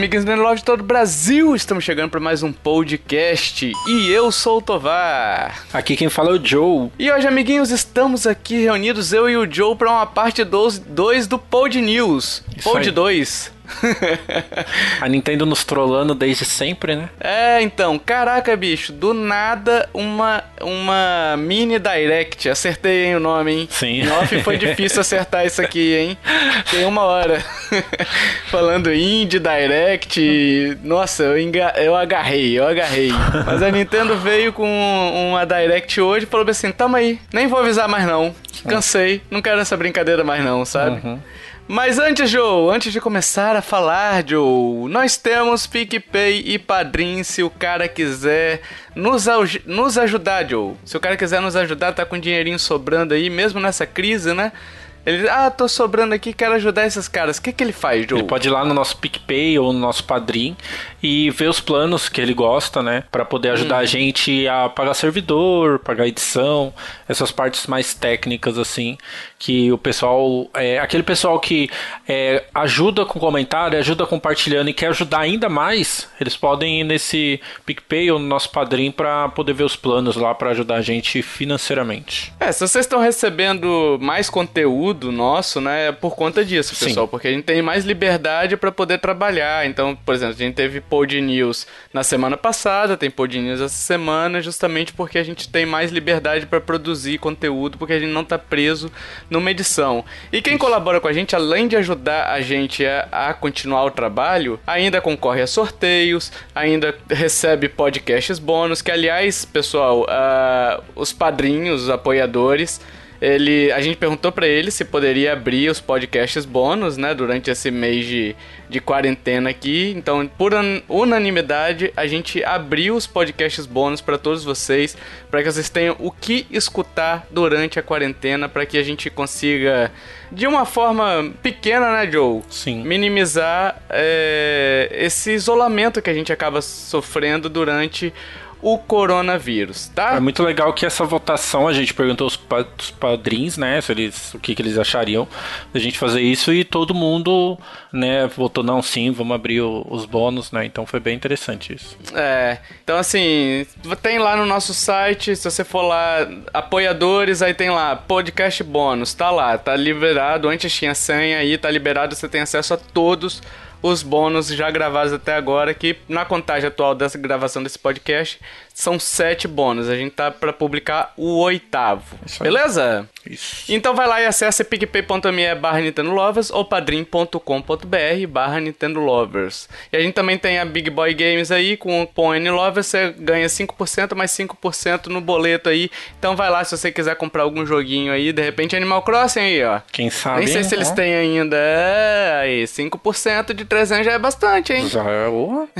Do Love de todo o Brasil! Estamos chegando para mais um podcast e eu sou o Tovar. Aqui quem fala é o Joe. E hoje, amiguinhos, estamos aqui reunidos, eu e o Joe, para uma parte 2 do Pod News. Isso Pod aí. 2. A Nintendo nos trollando desde sempre, né? É, então, caraca, bicho, do nada uma, uma mini direct. Acertei, hein, o nome, hein? Sim. Em off foi difícil acertar isso aqui, hein? Tem uma hora. Falando indie, direct. Nossa, eu, enga... eu agarrei, eu agarrei. Mas a Nintendo veio com uma direct hoje e falou assim: tamo aí, nem vou avisar mais não. Cansei, não quero essa brincadeira mais não, sabe? Uhum. Mas antes, Joe, antes de começar a falar, Joe, nós temos PicPay e Padrim se o cara quiser nos, nos ajudar, Joe. Se o cara quiser nos ajudar, tá com dinheirinho sobrando aí, mesmo nessa crise, né? Ele, ah, tô sobrando aqui, quero ajudar esses caras. O que que ele faz, Joe? Ele pode ir lá no nosso PicPay ou no nosso Padrim e ver os planos que ele gosta, né? Pra poder ajudar Uhum. a gente a pagar servidor, pagar edição, essas partes mais técnicas, assim, que o pessoal. É, aquele pessoal que é, ajuda com comentário, ajuda compartilhando e quer ajudar ainda mais, eles podem ir nesse PicPay ou no nosso Padrim pra poder ver os planos lá pra ajudar a gente financeiramente. É, se vocês estão recebendo mais conteúdo nosso, né, é por conta disso, Sim. pessoal, porque a gente tem mais liberdade para poder trabalhar. Então, por exemplo, a gente teve Pod News na semana passada, tem Pod News essa semana, justamente porque a gente tem mais liberdade para produzir conteúdo, porque a gente não tá preso numa edição. E quem colabora com a gente, além de ajudar a gente a, a continuar o trabalho, ainda concorre a sorteios, ainda recebe podcasts bônus, que aliás, pessoal, ah, os padrinhos, os apoiadores, ele, a gente perguntou pra ele se poderia abrir os podcasts bônus, né, durante esse mês de, de quarentena aqui. Então, por un- unanimidade, a gente abriu os podcasts bônus pra todos vocês, pra que vocês tenham o que escutar durante a quarentena, pra que a gente consiga, de uma forma pequena, né, Joe? Sim. minimizar é, esse isolamento que a gente acaba sofrendo durante o coronavírus, tá? É muito legal que essa votação a gente perguntou aos pa- os padrinhos, né, se eles, o que, que eles achariam da gente fazer isso e todo mundo, né, votou não, sim, vamos abrir o- os bônus, né? Então foi bem interessante isso. É, então assim, tem lá no nosso site, se você for lá, apoiadores, aí tem lá, podcast bônus, tá lá, tá liberado, antes tinha senha aí, tá liberado, você tem acesso a todos os bônus já gravados até agora, que na contagem atual dessa gravação desse podcast, são sete bônus, a gente tá pra publicar o oitavo, Isso aí. beleza? Isso. Então vai lá e acessa picpay.me barra Nintendo Lovers ou padrim.com.br barra Nintendo Lovers. E a gente também tem a Big Boy Games aí, com o cupom NLovers você ganha 5% mais 5% no boleto aí. Então vai lá se você quiser comprar algum joguinho aí, de repente Animal Crossing aí, ó. Quem sabe. Nem sei se eles têm ainda. É, aí, 5% de 300 já é bastante, hein? Já é o-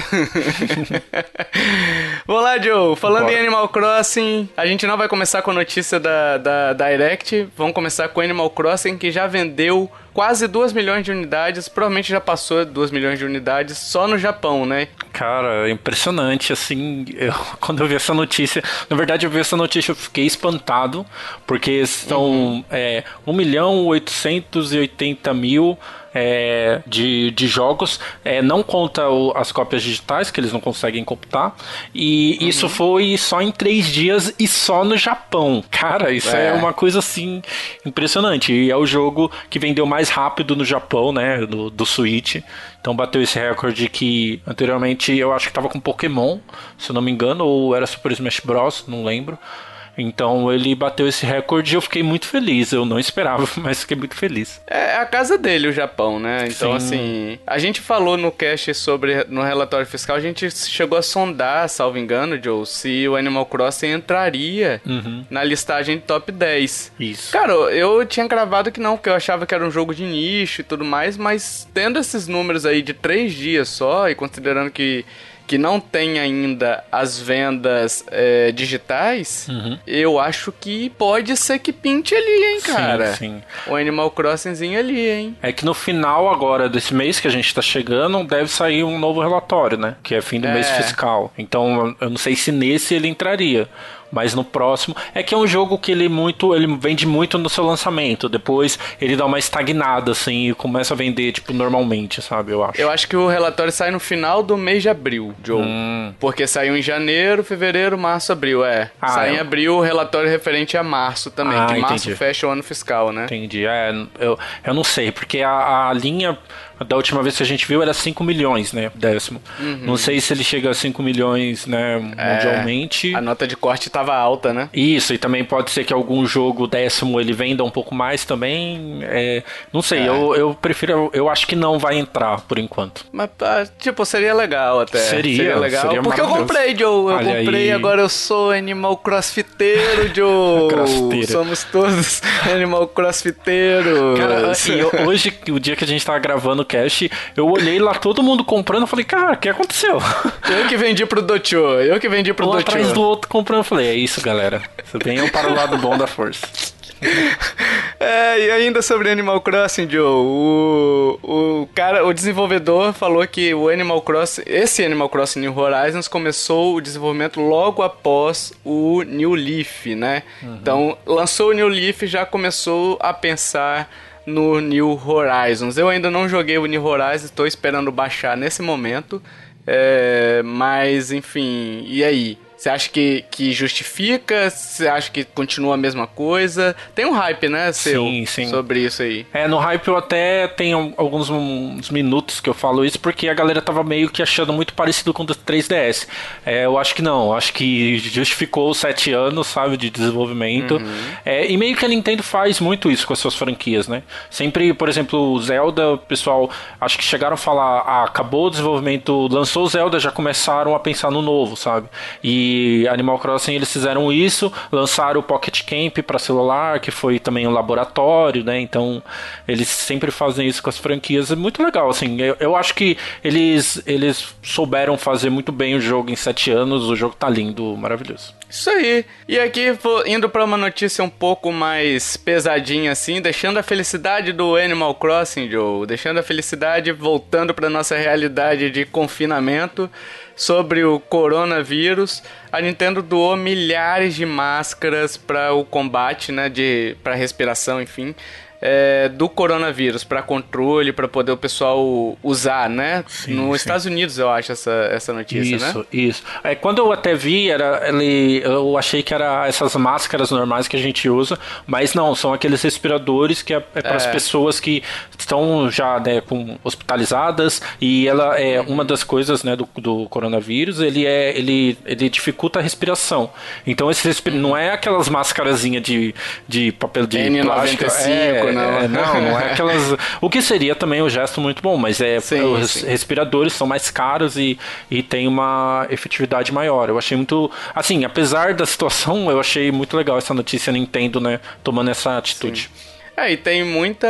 Vamos lá, Joe. Falando Bora. em Animal Crossing, a gente não vai começar com a notícia da, da Direct. Vamos começar com Animal Crossing, que já vendeu quase 2 milhões de unidades. Provavelmente já passou 2 milhões de unidades só no Japão, né? Cara, é impressionante, assim, eu- quando eu vi essa notícia, na verdade eu vi essa notícia, eu fiquei espantado, porque são é, 1 milhão 880 mil é, de, de jogos, é, não conta o- as cópias digitais, que eles não conseguem computar, e isso foi só em três dias e só no Japão. Cara, isso é, É. uma coisa, assim, impressionante, e é o jogo que vendeu mais rápido no Japão, né, do, do Switch, então bateu esse recorde que anteriormente eu acho que tava com Pokémon, se eu não me engano, ou era Super Smash Bros, não lembro. Então ele bateu esse recorde e eu fiquei muito feliz. Eu não esperava, mas fiquei muito feliz. É a casa dele, o Japão, né? Então, Sim. assim, a gente falou no cast sobre, no relatório fiscal, a gente chegou a sondar, salvo engano, Joe, se o Animal Crossing entraria na listagem de top 10. Isso. Cara, eu tinha gravado que não, porque eu achava que era um jogo de nicho e tudo mais, mas tendo esses números aí de três dias só, e considerando que, que não tem ainda as vendas é, digitais, uhum. eu acho que pode ser que pinte ali, hein, cara? Sim, sim. O Animal Crossingzinho ali, hein? É que no final agora desse mês que a gente tá chegando, deve sair um novo relatório, né? Que é fim do é. mês fiscal. Então, eu não sei se nesse ele entraria. Mas no próximo. É que é um jogo que ele muito. ele vende muito no seu lançamento. Depois ele dá uma estagnada, assim, e começa a vender, tipo, normalmente, sabe? Eu acho. Eu acho que o relatório sai no final do mês de abril, Joe. Hum. Porque saiu em janeiro, fevereiro, março, abril. É. Ah, sai é. em abril o relatório referente a março também. Ah, que entendi. março fecha o ano fiscal, né? Entendi. É, eu, eu não sei, porque a, a linha da última vez que a gente viu era 5 milhões, né? Décimo. Uhum. Não sei se ele chega a 5 milhões, né, mundialmente. É, a nota de corte estava alta, né? Isso, e também pode ser que algum jogo décimo ele venda um pouco mais também. É, não sei, é. eu, eu prefiro. Eu acho que não vai entrar por enquanto. Mas, ah, tipo, seria legal até. Seria, seria legal. Seria porque eu comprei, Joe. Eu Olha comprei, aí. agora eu sou animal crossfiteiro, Joe. crossfiteiro. Somos todos animal crossfiteiro. Cara, e hoje, o dia que a gente tava gravando eu olhei lá todo mundo comprando, falei, cara, o que aconteceu? Eu que vendi pro Docho, eu que vendi pro um Docho. atrás do outro comprando, falei, é isso, galera. Venham para o lado bom da força. É, e ainda sobre Animal Crossing, Joe, o, o cara, o desenvolvedor falou que o Animal Crossing, esse Animal Crossing New Horizons começou o desenvolvimento logo após o New Leaf, né? Uhum. Então, lançou o New Leaf, já começou a pensar no New Horizons. Eu ainda não joguei o New Horizons, estou esperando baixar nesse momento. É, mas, enfim, e aí? Você acha que, que justifica? Você acha que continua a mesma coisa? Tem um hype, né, seu? Sim, sim. Sobre isso aí. É, no hype eu até tenho alguns minutos que eu falo isso, porque a galera tava meio que achando muito parecido com o 3DS. É, eu acho que não. Eu acho que justificou os sete anos, sabe, de desenvolvimento. Uhum. É, e meio que a Nintendo faz muito isso com as suas franquias, né? Sempre, por exemplo, o Zelda, o pessoal, acho que chegaram a falar, ah, acabou o desenvolvimento, lançou o Zelda, já começaram a pensar no novo, sabe? E Animal Crossing eles fizeram isso, lançaram o Pocket Camp para celular, que foi também um laboratório, né? Então eles sempre fazem isso com as franquias, é muito legal, assim. Eu, eu acho que eles eles souberam fazer muito bem o jogo em sete anos, o jogo tá lindo, maravilhoso. Isso aí. E aqui, indo para uma notícia um pouco mais pesadinha assim, deixando a felicidade do Animal Crossing, Joe, deixando a felicidade voltando para nossa realidade de confinamento sobre o coronavírus. A Nintendo doou milhares de máscaras para o combate, né, de para respiração, enfim é, do coronavírus para controle, para poder o pessoal usar, né? Sim, Nos sim. Estados Unidos, eu acho, essa, essa notícia, isso, né? Isso, isso. É, quando eu até vi, era, ele, eu achei que era essas máscaras normais que a gente usa, mas não, são aqueles respiradores que é, é para as é. pessoas que estão já né, com, hospitalizadas e ela é uma das coisas né, do, do coronavírus, ele, é, ele, ele dificulta a respiração. Então, esse não é aquelas máscarazinhas de, de papel de N95, plástico. É, não. É, não, não é aquelas. O que seria também um gesto muito bom, mas é sim, os sim. respiradores são mais caros e, e tem uma efetividade maior. Eu achei muito. Assim, apesar da situação, eu achei muito legal essa notícia Nintendo, né? Tomando essa atitude. Sim. É, e tem muita.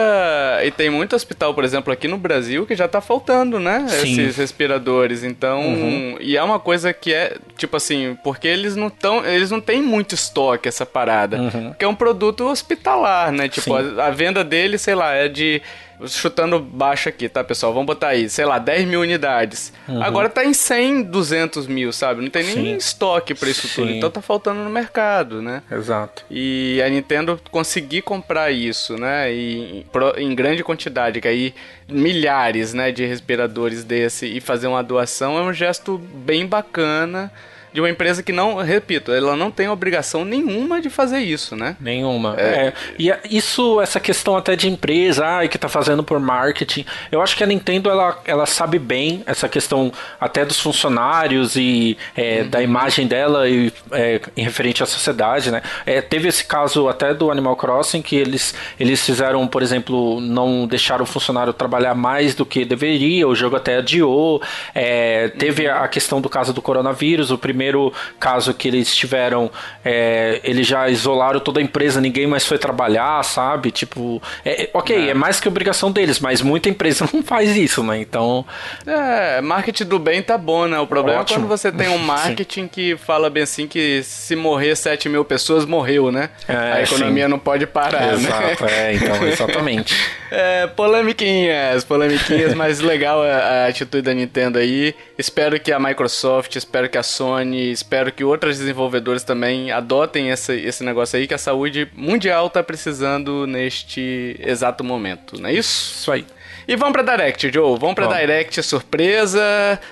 E tem muito hospital, por exemplo, aqui no Brasil que já tá faltando, né? Sim. Esses respiradores. Então. Uhum. E é uma coisa que é, tipo assim, porque eles não estão. Eles não têm muito estoque essa parada. Uhum. Porque é um produto hospitalar, né? Tipo, a, a, venda dele, sei lá, é de chutando baixo aqui, tá, pessoal? Vamos botar aí, sei lá, 10 mil unidades. Uhum. Agora tá em 100, 200 mil, sabe? Não tem Sim. nem estoque pra isso Sim. tudo. Então tá faltando no mercado, né? Exato. E a Nintendo conseguir comprar isso, né? E, em grande quantidade, que aí milhares, né, de respiradores desse e fazer uma doação é um gesto bem bacana de uma empresa que não, repito, ela não tem obrigação nenhuma de fazer isso, né? Nenhuma. É. é. E isso, essa questão até de empresa, ai, que tá fazendo por marketing, eu acho que a Nintendo, ela, ela sabe bem essa questão até dos funcionários e é, uhum. da imagem dela e, é, em referente à sociedade, né? É, teve esse caso até do Animal Crossing, que eles, eles fizeram, por exemplo, não deixaram o funcionário trabalhar mais do que deveria, o jogo até adiou, é, teve uhum. a questão do caso do coronavírus, o primeiro primeiro caso que eles tiveram, é, eles já isolaram toda a empresa, ninguém mais foi trabalhar, sabe? Tipo, é, é ok, é. é. mais que obrigação deles, mas muita empresa não faz isso, né? Então. É, marketing do bem tá bom, né? O problema Ótimo. é quando você tem um marketing que fala bem assim que se morrer 7 mil pessoas, morreu, né? É, a economia sim. não pode parar, né? Exato, né? é, então, exatamente. é, polemiquinhas, polemiquinhas, mas legal a, a atitude da Nintendo aí. Espero que a Microsoft, espero que a Sony, espero que outros desenvolvedores também adotem esse, esse negócio aí que a saúde mundial tá precisando neste exato momento, não é isso? Isso aí. E vamos pra Direct, Joe. Vamos pra vamos. Direct surpresa.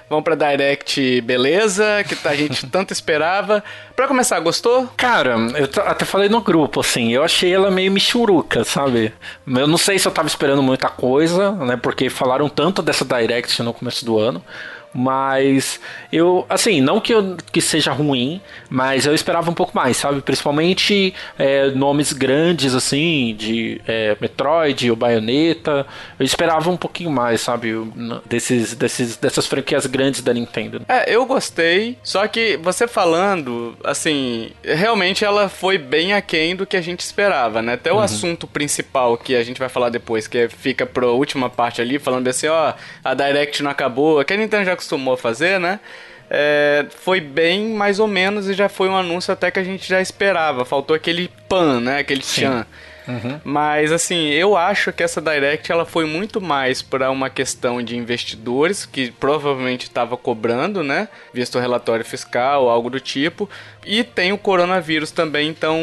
Vamos pra Direct beleza, que a gente tanto esperava. Pra começar, gostou? Cara, eu até falei no grupo, assim, eu achei ela meio michuruca, sabe? Eu não sei se eu tava esperando muita coisa, né? Porque falaram tanto dessa Direct no começo do ano. Mas eu, assim, não que, eu, que seja ruim, mas eu esperava um pouco mais, sabe? Principalmente é, nomes grandes, assim, de é, Metroid, o Bayonetta. Eu esperava um pouquinho mais, sabe? Desses, desses, dessas franquias grandes da Nintendo. É, eu gostei, só que você falando, assim, realmente ela foi bem aquém do que a gente esperava, né? Até o uhum. assunto principal que a gente vai falar depois, que fica pra última parte ali, falando assim, ó, a Direct não acabou, que a Nintendo já acostumou a fazer, né? É, foi bem mais ou menos e já foi um anúncio até que a gente já esperava. Faltou aquele pan, né? Aquele Sim. tchan. Uhum. Mas assim, eu acho que essa Direct ela foi muito mais para uma questão de investidores que provavelmente estava cobrando, né? Visto o relatório fiscal algo do tipo. E tem o coronavírus também, então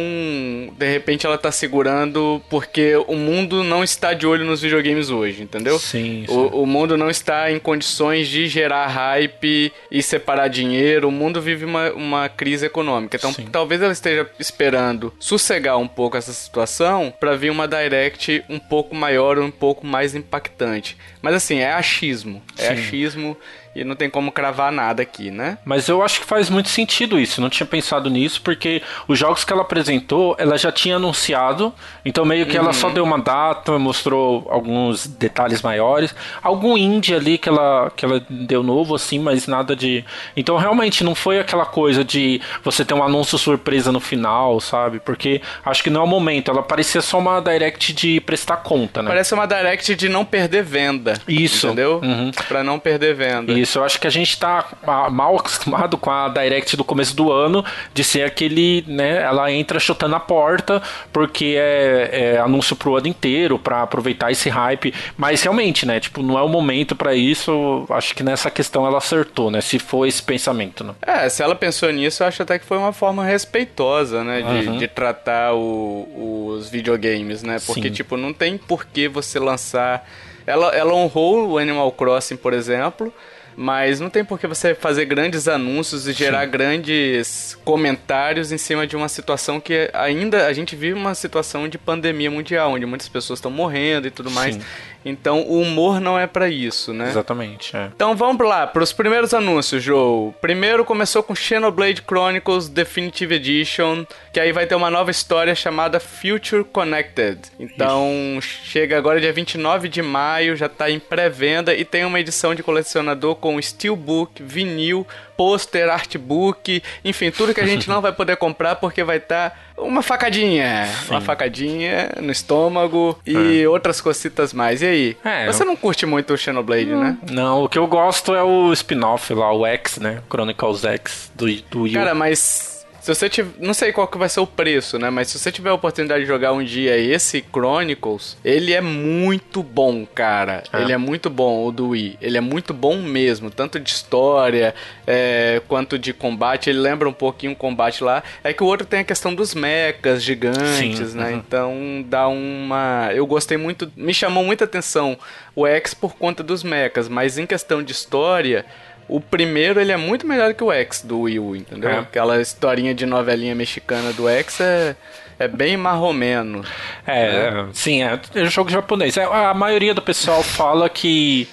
de repente ela tá segurando porque o mundo não está de olho nos videogames hoje, entendeu? Sim. sim. O, o mundo não está em condições de gerar hype e separar dinheiro. O mundo vive uma, uma crise econômica. Então sim. talvez ela esteja esperando sossegar um pouco essa situação para vir uma direct um pouco maior, um pouco mais impactante. Mas assim, é achismo. É Sim. achismo e não tem como cravar nada aqui, né? Mas eu acho que faz muito sentido isso. Não tinha pensado nisso, porque os jogos que ela apresentou, ela já tinha anunciado. Então meio que uhum. ela só uhum. deu uma data, mostrou alguns detalhes maiores. Algum indie ali que ela, que ela deu novo, assim, mas nada de. Então realmente não foi aquela coisa de você ter um anúncio surpresa no final, sabe? Porque acho que não é o momento. Ela parecia só uma direct de prestar conta, né? Parece uma direct de não perder venda. Isso. Entendeu? Uhum. Pra não perder venda. Isso. Isso, eu acho que a gente tá mal acostumado com a Direct do começo do ano de ser aquele, né? Ela entra chutando a porta porque é, é anúncio pro ano inteiro para aproveitar esse hype. Mas realmente, né? Tipo, não é o momento para isso. Acho que nessa questão ela acertou, né? Se for esse pensamento, né? É, se ela pensou nisso, eu acho até que foi uma forma respeitosa, né? De, uhum. de tratar o, os videogames, né? Porque, Sim. tipo, não tem por que você lançar. Ela, ela honrou o Animal Crossing, por exemplo mas não tem por que você fazer grandes anúncios e gerar Sim. grandes comentários em cima de uma situação que ainda a gente vive uma situação de pandemia mundial, onde muitas pessoas estão morrendo e tudo mais. Sim. Então o humor não é para isso, né? Exatamente. É. Então vamos lá, para os primeiros anúncios, Joe. Primeiro começou com Xenoblade Chronicles Definitive Edition, que aí vai ter uma nova história chamada Future Connected. Então isso. chega agora dia 29 de maio, já tá em pré-venda e tem uma edição de colecionador com steelbook, vinil, pôster, artbook, enfim, tudo que a gente não vai poder comprar porque vai estar tá uma facadinha, Sim. uma facadinha no estômago e é. outras cositas mais. E aí? É, Você eu... não curte muito o Xenoblade, não, né? Não, o que eu gosto é o spin-off lá, o X, né? Chronicles X do, do. Cara, mas se você tiver. Não sei qual que vai ser o preço, né? Mas se você tiver a oportunidade de jogar um dia esse Chronicles, ele é muito bom, cara. É. Ele é muito bom, o do Wii. Ele é muito bom mesmo. Tanto de história é, quanto de combate. Ele lembra um pouquinho o combate lá. É que o outro tem a questão dos mechas gigantes, Sim, né? Uhum. Então dá uma. Eu gostei muito. Me chamou muita atenção o X por conta dos mechas. Mas em questão de história o primeiro, ele é muito melhor que o X do Wii U, entendeu? É. Aquela historinha de novelinha mexicana do X é, é bem marromeno. É, né? sim, é, é um jogo japonês. É, a maioria do pessoal fala que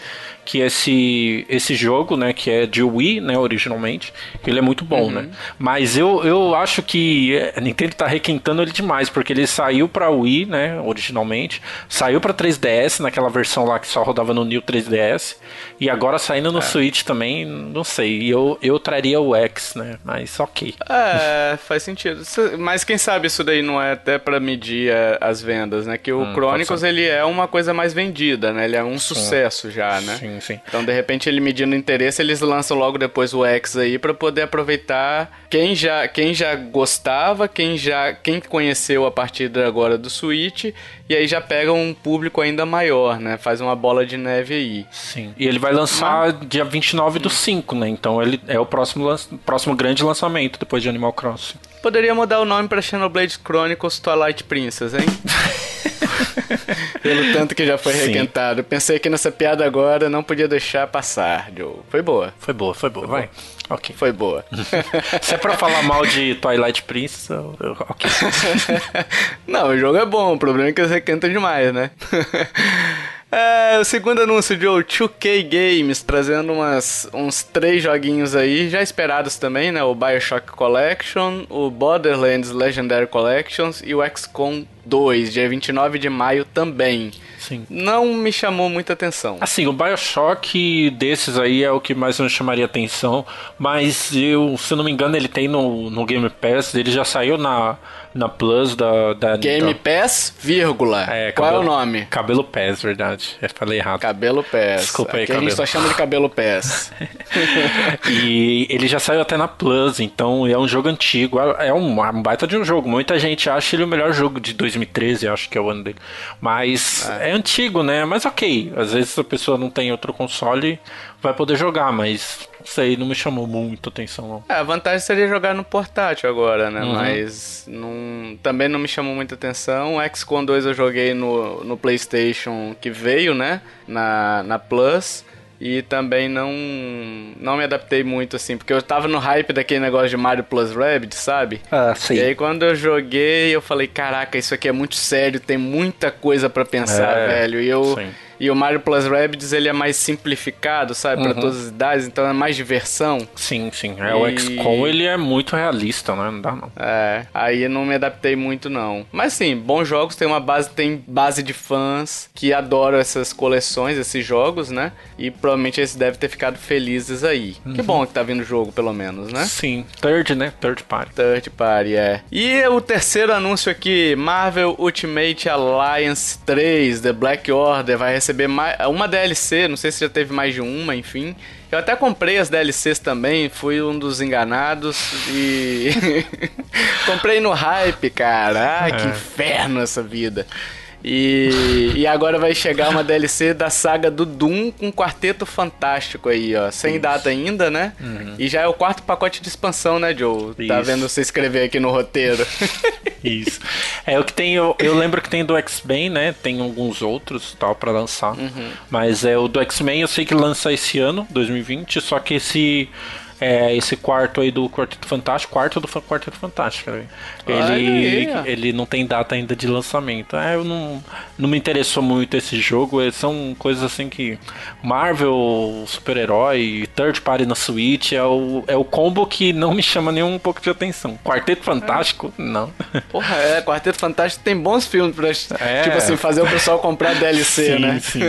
que esse, esse jogo, né, que é de Wii, né, originalmente, ele é muito bom, uhum. né? Mas eu, eu acho que a Nintendo tá requentando ele demais, porque ele saiu pra Wii, né, originalmente, saiu pra 3DS, naquela versão lá que só rodava no New 3DS, e agora saindo no é. Switch também, não sei, eu, eu traria o X, né, mas ok. É, faz sentido. Mas quem sabe isso daí não é até pra medir é, as vendas, né, que o hum, Chronicles, ele é uma coisa mais vendida, né, ele é um sucesso já, né? Sim, sim. Então, de repente, ele medindo interesse, eles lançam logo depois o X aí para poder aproveitar quem já, quem já gostava, quem já quem conheceu a partir agora do Switch e aí já pega um público ainda maior, né? Faz uma bola de neve aí. Sim. E ele vai lançar Mas... dia 29 do 5, né? Então ele é o próximo, próximo grande lançamento depois de Animal Crossing. Poderia mudar o nome para Xenoblade Chronicles Twilight Princess, hein? Pelo tanto que já foi requentado. Pensei que nessa piada agora não podia deixar passar, Joe. Foi boa. Foi boa, foi boa. Foi Vai. Boa. Ok. Foi boa. Se é pra falar mal de Twilight Princess, eu... ok. não, o jogo é bom. O problema é que eles requentam demais, né? É, o segundo anúncio de 2K Games, trazendo umas, uns três joguinhos aí, já esperados também, né? O Bioshock Collection, o Borderlands Legendary Collections e o XCOM 2, dia 29 de maio também. Sim. Não me chamou muita atenção. Assim, o Bioshock desses aí é o que mais me chamaria atenção, mas eu, se eu não me engano, ele tem no, no Game Pass, ele já saiu na na Plus da. da Game da... Pass, vírgula. É, Qual cabelo, é o nome? Cabelo Pass, verdade. Eu falei errado. Cabelo Pass. Desculpa aí, Aqui cabelo. a gente só chama de Cabelo Pass. e ele já saiu até na Plus, então é um jogo antigo. É, é um, um baita de um jogo. Muita gente acha ele o melhor jogo de 2013, acho que é o ano dele. Mas é, é antigo, né? Mas ok. Às vezes a pessoa não tem outro console, vai poder jogar, mas não sei, não me chamou muito atenção, não. É, a vantagem seria jogar no portátil agora, né? Uhum. Mas não, também não me chamou muita atenção. O XCOM 2 eu joguei no, no PlayStation que veio, né? Na, na Plus. E também não não me adaptei muito, assim, porque eu tava no hype daquele negócio de Mario Plus Rabbit, sabe? Ah, sim. E aí quando eu joguei, eu falei, caraca, isso aqui é muito sério, tem muita coisa para pensar, é, velho. E eu... Sim e o Mario Plus Rabbids, ele é mais simplificado, sabe? Uhum. Pra todas as idades, então é mais diversão. Sim, sim. É, e... O XCOM, ele é muito realista, né? Não dá não. É, aí eu não me adaptei muito não. Mas sim, bons jogos, tem uma base, tem base de fãs que adoram essas coleções, esses jogos, né? E provavelmente eles devem ter ficado felizes aí. Uhum. Que bom que tá vindo o jogo, pelo menos, né? Sim. Third, né? Third party. Third party, é. E o terceiro anúncio aqui, Marvel Ultimate Alliance 3, The Black Order, vai receber receber mais, uma DLC, não sei se já teve mais de uma, enfim. Eu até comprei as DLCs também, fui um dos enganados e. comprei no hype, cara. Ai, que é. inferno essa vida. E, e agora vai chegar uma DLC da saga do Doom com Quarteto Fantástico aí, ó. Sem Isso. data ainda, né? Uhum. E já é o quarto pacote de expansão, né, Joe? Tá Isso. Tá vendo você escrever aqui no roteiro. Isso. É o que tem. Eu, eu lembro que tem do X-Men, né? Tem alguns outros tal para lançar. Uhum. Mas é o do X-Men eu sei que lança esse ano, 2020, só que esse é, esse quarto aí do Quarteto Fantástico, quarto do Quarteto Fantástico. Ele, ele não tem data ainda de lançamento. É, eu não, não me interessou muito esse jogo. É, são coisas assim que Marvel, super-herói, third party na Switch é o, é o combo que não me chama nem um pouco de atenção. Quarteto Fantástico, é. não. Porra, é, Quarteto Fantástico tem bons filmes pra, é. tipo assim, fazer o pessoal comprar DLC, sim, né? Sim,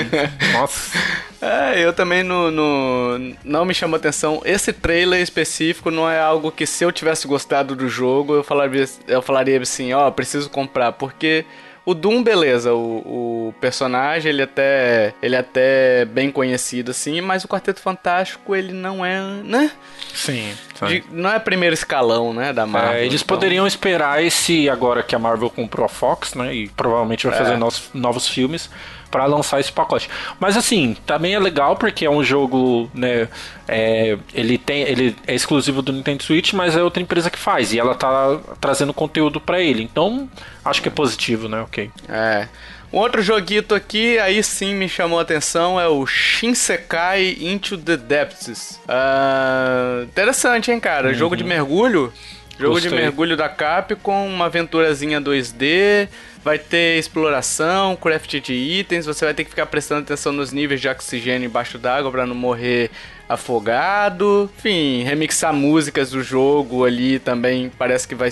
Nossa. É, eu também no, no, não me chamou atenção. Esse trailer específico não é algo que se eu tivesse gostado do jogo, eu falaria, eu falaria assim, ó, oh, preciso comprar, porque o Doom, beleza, o, o, personagem, ele até ele é até bem conhecido, assim, mas o Quarteto Fantástico, ele não é, né? Sim. De, não é primeiro escalão, né, da Marvel. É, eles então... poderiam esperar esse, agora que a Marvel comprou a Fox, né, e provavelmente vai fazer é. novos, novos filmes, para lançar esse pacote. Mas assim, também é legal porque é um jogo, né? É, ele tem, ele é exclusivo do Nintendo Switch, mas é outra empresa que faz e ela tá trazendo conteúdo para ele. Então, acho que é positivo, né? Ok. É. Um outro joguito aqui, aí sim me chamou a atenção, é o Shinsekai Into the Depths. Uh, interessante, hein, cara? Uhum. Jogo de mergulho. Jogo Gostei. de mergulho da Capcom, uma aventurazinha 2D, vai ter exploração, craft de itens, você vai ter que ficar prestando atenção nos níveis de oxigênio embaixo d'água para não morrer afogado. Enfim, remixar músicas do jogo ali também parece que vai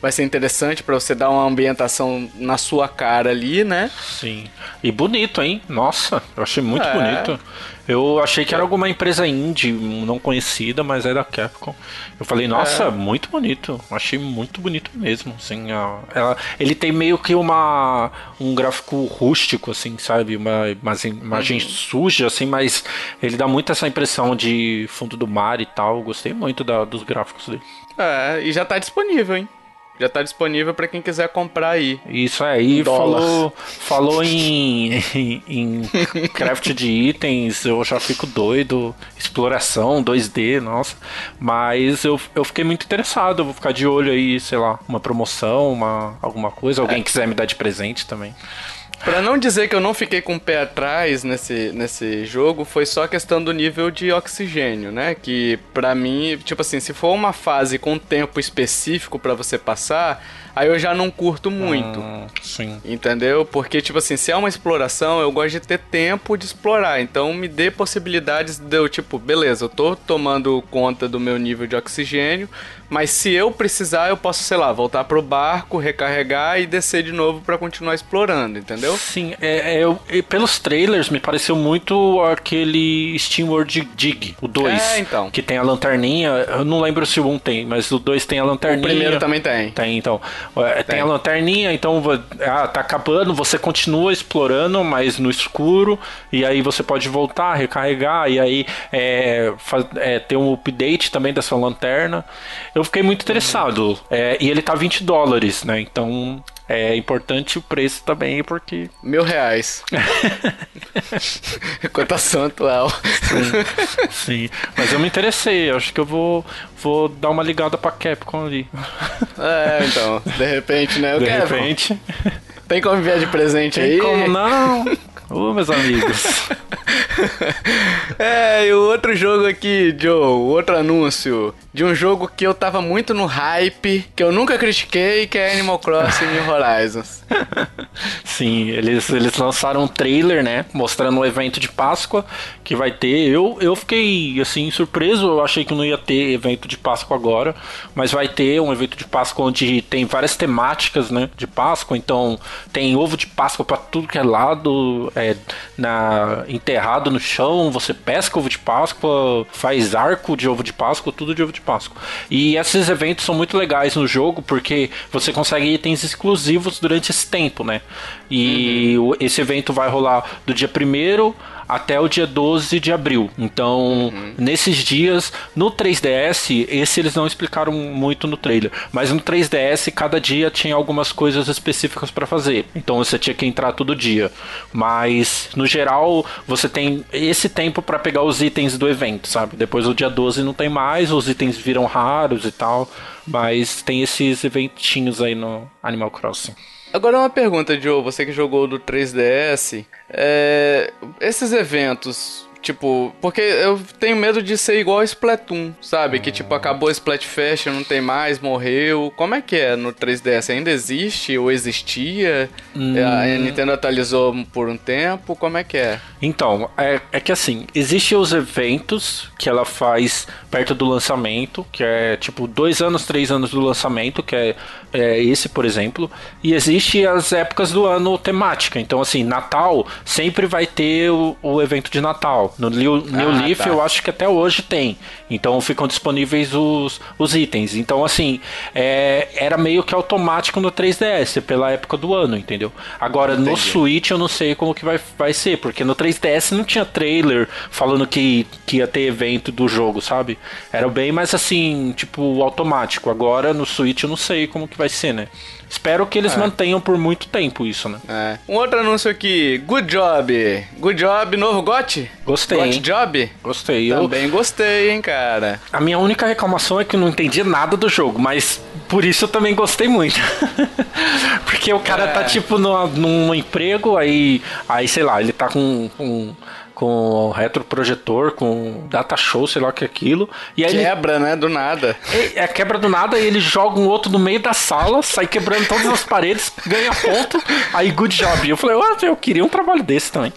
vai ser interessante para você dar uma ambientação na sua cara ali, né? Sim. E bonito, hein? Nossa, eu achei muito é. bonito. Eu achei que era alguma empresa indie, não conhecida, mas é da Capcom. Eu falei, nossa, é. muito bonito. Achei muito bonito mesmo. Assim, a, ela, ele tem meio que uma um gráfico rústico, assim, sabe? Uma, uma imagem uhum. suja, assim, mas ele dá muito essa impressão de fundo do mar e tal. Gostei muito da, dos gráficos dele. É, e já tá disponível, hein? Já tá disponível para quem quiser comprar aí. Isso aí, falou, falou em, em, em craft de itens, eu já fico doido. Exploração, 2D, nossa. Mas eu, eu fiquei muito interessado, eu vou ficar de olho aí, sei lá, uma promoção, uma, alguma coisa. Alguém é. quiser me dar de presente também. Pra não dizer que eu não fiquei com o pé atrás nesse, nesse jogo, foi só a questão do nível de oxigênio, né? Que pra mim, tipo assim, se for uma fase com tempo específico para você passar, aí eu já não curto muito. Ah, sim. Entendeu? Porque, tipo assim, se é uma exploração, eu gosto de ter tempo de explorar. Então me dê possibilidades de eu, tipo, beleza, eu tô tomando conta do meu nível de oxigênio, mas se eu precisar, eu posso, sei lá, voltar pro barco, recarregar e descer de novo para continuar explorando, entendeu? Sim, é, é, pelos trailers me pareceu muito aquele SteamWorld Dig, o 2. É, então. Que tem a lanterninha, eu não lembro se o 1 um tem, mas o 2 tem a lanterninha. O primeiro também tem. Tem, então. É, tem, tem a lanterninha, então ah, tá acabando, você continua explorando, mas no escuro, e aí você pode voltar, recarregar, e aí é, faz, é, ter um update também da sua lanterna eu fiquei muito interessado. É, e ele tá 20 dólares, né? Então é importante o preço também, porque. Mil reais. Cotação atual. Sim, sim. Mas eu me interessei, acho que eu vou, vou dar uma ligada pra Capcom ali. É, então, de repente, né? Eu de quero. repente. Tem como enviar de presente Tem aí? Como não? Ô, meus amigos. é, e o outro jogo aqui, Joe, outro anúncio de um jogo que eu tava muito no hype, que eu nunca critiquei, que é Animal Crossing New Horizons. Sim, eles, eles lançaram um trailer, né, mostrando o evento de Páscoa que vai ter. Eu, eu fiquei, assim, surpreso, eu achei que não ia ter evento de Páscoa agora, mas vai ter um evento de Páscoa onde tem várias temáticas, né, de Páscoa, então tem ovo de Páscoa para tudo que é lado, é, na, enterrado no chão, você pesca ovo de Páscoa, faz arco de ovo de Páscoa, tudo de ovo de Páscoa. E esses eventos são muito legais no jogo porque você consegue itens exclusivos durante esse tempo, né? E uhum. esse evento vai rolar do dia 1 até o dia 12 de abril. Então, uhum. nesses dias, no 3DS, esse eles não explicaram muito no trailer, mas no 3DS cada dia tinha algumas coisas específicas para fazer. Então você tinha que entrar todo dia. Mas no geral, você tem esse tempo para pegar os itens do evento, sabe? Depois do dia 12 não tem mais, os itens viram raros e tal, mas tem esses eventinhos aí no Animal Crossing. Agora uma pergunta, Joe, você que jogou do 3DS, é, esses eventos Tipo, porque eu tenho medo de ser igual a Splatoon, sabe? Que tipo, acabou Splatfest, não tem mais, morreu. Como é que é no 3DS? Ainda existe ou existia? Hum. A Nintendo atualizou por um tempo, como é que é? Então, é, é que assim, existem os eventos que ela faz perto do lançamento, que é tipo dois anos, três anos do lançamento, que é, é esse, por exemplo. E existe as épocas do ano temática. Então, assim, Natal sempre vai ter o, o evento de Natal. No New, New ah, Leaf tá. eu acho que até hoje tem. Então ficam disponíveis os, os itens. Então, assim, é, era meio que automático no 3DS, pela época do ano, entendeu? Agora, Entendi. no Switch eu não sei como que vai, vai ser, porque no 3DS não tinha trailer falando que, que ia ter evento do jogo, sabe? Era bem mais assim, tipo, automático. Agora no Switch eu não sei como que vai ser, né? Espero que eles é. mantenham por muito tempo isso, né? É. Um outro anúncio aqui, Good Job. Good Job, novo GOT? Gostei. GOT Job? Gostei. Também eu... gostei, hein, cara. A minha única reclamação é que eu não entendi nada do jogo, mas por isso eu também gostei muito. Porque o cara tá, é. tá tipo no, num emprego, aí, aí sei lá, ele tá com, com com retroprojetor, com data show, sei lá o que é aquilo. E aí quebra, ele... né? Do nada. É, é, quebra do nada e ele joga um outro no meio da sala, sai quebrando todas as paredes, ganha ponto, aí good job. E eu falei, oh, eu queria um trabalho desse também.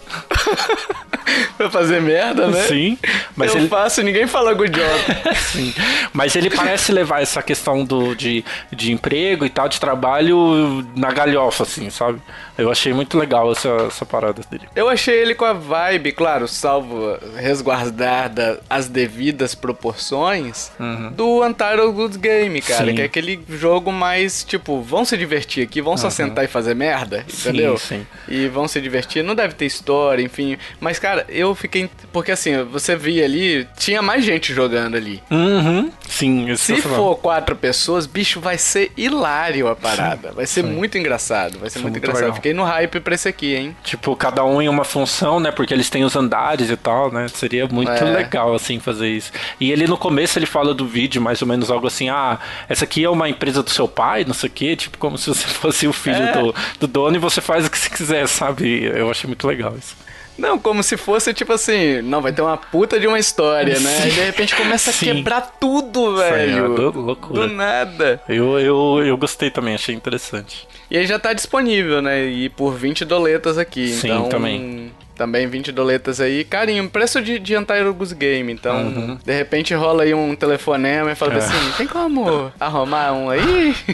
pra fazer merda, né? Sim. Mas eu ele... faço, ninguém fala good job. Sim. Mas ele parece levar essa questão do, de, de emprego e tal, de trabalho na galhofa, assim, sabe? Eu achei muito legal essa, essa parada dele. Eu achei ele com a vibe, claro, salvo resguardada as devidas proporções, uhum. do Untitled Good Game, cara. Sim. Que é aquele jogo mais, tipo, vão se divertir aqui, vão uhum. só sentar e fazer merda, entendeu? Sim, sim. E vão se divertir. Não deve ter história, enfim. Mas, cara, eu fiquei. Porque assim, você via ali, tinha mais gente jogando ali. Uhum. Sim, Se for quatro pessoas, bicho, vai ser hilário a parada. Sim. Vai ser sim. muito engraçado. Vai ser muito, muito, engraçado. Legal. Fiquei no hype pra esse aqui, hein? Tipo, cada um em uma função, né? Porque eles têm os andares e tal, né? Seria muito é. legal, assim, fazer isso. E ele no começo ele fala do vídeo, mais ou menos algo assim: ah, essa aqui é uma empresa do seu pai, não sei o quê. Tipo, como se você fosse o filho é. do, do dono e você faz o que você quiser, sabe? Eu achei muito legal isso. Não, como se fosse tipo assim, não, vai ter uma puta de uma história, né? E de repente começa Sim. a quebrar tudo, velho. Sim, é loucura. Do nada. Eu, eu, eu gostei também, achei interessante. E aí já tá disponível, né? E por 20 doletas aqui. Sim, então, também. Também 20 doletas aí. Carinho, preço de, de Antairus Game. Então, uhum. de repente rola aí um telefonema e fala é. assim: tem como arrumar um aí?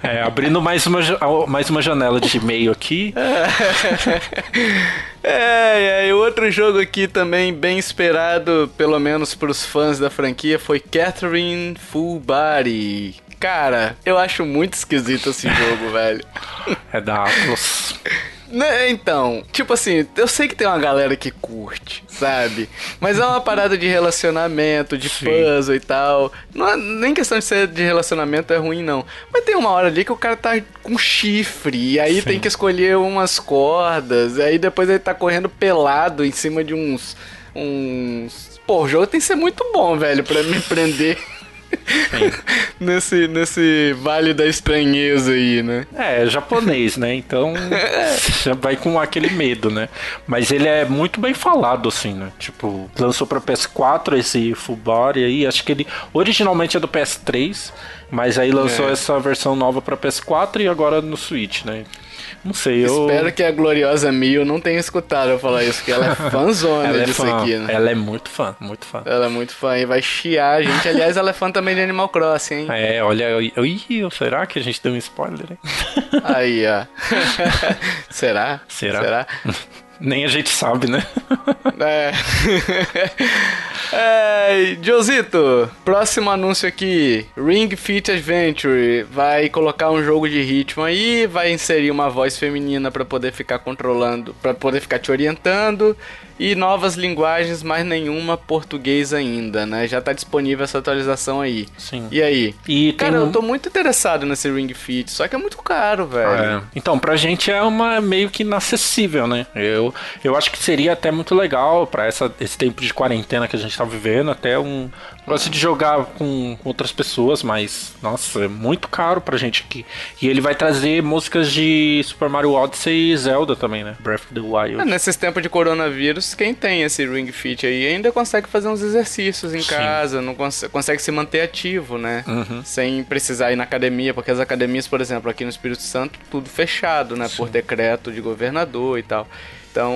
É, abrindo mais uma, mais uma janela de e-mail aqui. É, é, e outro jogo aqui também bem esperado, pelo menos pros fãs da franquia, foi Catherine Full Body. Cara, eu acho muito esquisito esse jogo, velho. É da Atlas. Né, então, tipo assim, eu sei que tem uma galera que curte, sabe? Mas é uma parada de relacionamento, de Sim. puzzle e tal. Não é, nem questão de ser de relacionamento é ruim, não. Mas tem uma hora ali que o cara tá com chifre, e aí Sim. tem que escolher umas cordas, e aí depois ele tá correndo pelado em cima de uns. uns. Pô, o jogo tem que ser muito bom, velho, pra me prender. nesse, nesse vale da estranheza aí, né? É, japonês, né? Então já vai com aquele medo, né? Mas ele é muito bem falado, assim, né? Tipo, lançou pra PS4 esse Body aí. Acho que ele originalmente é do PS3, mas aí lançou é. essa versão nova pra PS4 e agora no Switch, né? Não sei, eu. Espero que a gloriosa Mio não tenha escutado eu falar isso, que ela é fãzona ela é disso fã. aqui, né? Ela é muito fã, muito fã. Ela é muito fã e vai chiar a gente. Aliás, ela é fã também de Animal Crossing, hein? É, olha, eu, eu, será que a gente deu um spoiler, hein? Aí, ó. será? Será? Será? Nem a gente sabe, né? é. é. Josito, próximo anúncio aqui: Ring Fit Adventure. Vai colocar um jogo de ritmo aí, vai inserir uma voz feminina para poder ficar controlando, para poder ficar te orientando e novas linguagens, mas nenhuma português ainda, né? Já tá disponível essa atualização aí. Sim. E aí? E Cara, um... eu tô muito interessado nesse Ring Fit, só que é muito caro, velho. É. Então, pra gente é uma meio que inacessível, né? Eu, eu acho que seria até muito legal para esse tempo de quarentena que a gente tá vivendo, até um, Gosto de jogar com outras pessoas, mas nossa, é muito caro pra gente aqui. E ele vai trazer músicas de Super Mario Odyssey e Zelda também, né? Breath of the Wild. É, nesses tempos de coronavírus, quem tem esse Ring Fit aí ainda consegue fazer uns exercícios em Sim. casa, não cons consegue se manter ativo, né? Uhum. Sem precisar ir na academia, porque as academias, por exemplo, aqui no Espírito Santo, tudo fechado, né? Sim. Por decreto de governador e tal. Então,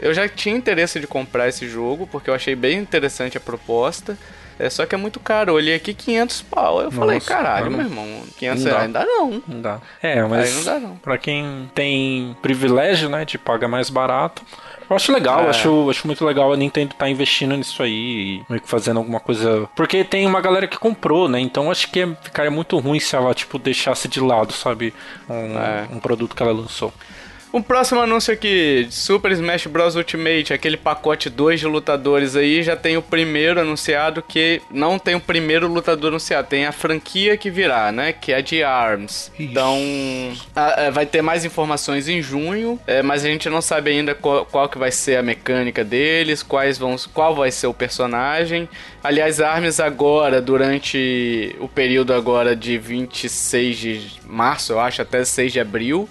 eu já tinha interesse de comprar esse jogo, porque eu achei bem interessante a proposta. É só que é muito caro. Eu olhei aqui 500 pau. Eu Nossa, falei, caralho, meu irmão, 500 reais ainda não. Não dá. É, mas Aí não dá, não. pra quem tem privilégio, né, de pagar mais barato, eu acho legal, é. acho, acho muito legal a Nintendo tá investindo nisso aí, meio que fazendo alguma coisa. Porque tem uma galera que comprou, né? Então acho que ficaria muito ruim se ela, tipo, deixasse de lado, sabe? Um, é. um produto que ela lançou. Um próximo anúncio aqui, Super Smash Bros Ultimate, aquele pacote 2 de lutadores aí, já tem o primeiro anunciado que não tem o primeiro lutador anunciado, tem a franquia que virá, né, que é de ARMS. Ixi. Então, a, a, é, vai ter mais informações em junho, é, mas a gente não sabe ainda qual, qual, que vai ser a mecânica deles, quais vão, qual vai ser o personagem. Aliás, ARMS agora, durante o período agora de 26 de março, eu acho, até 6 de abril,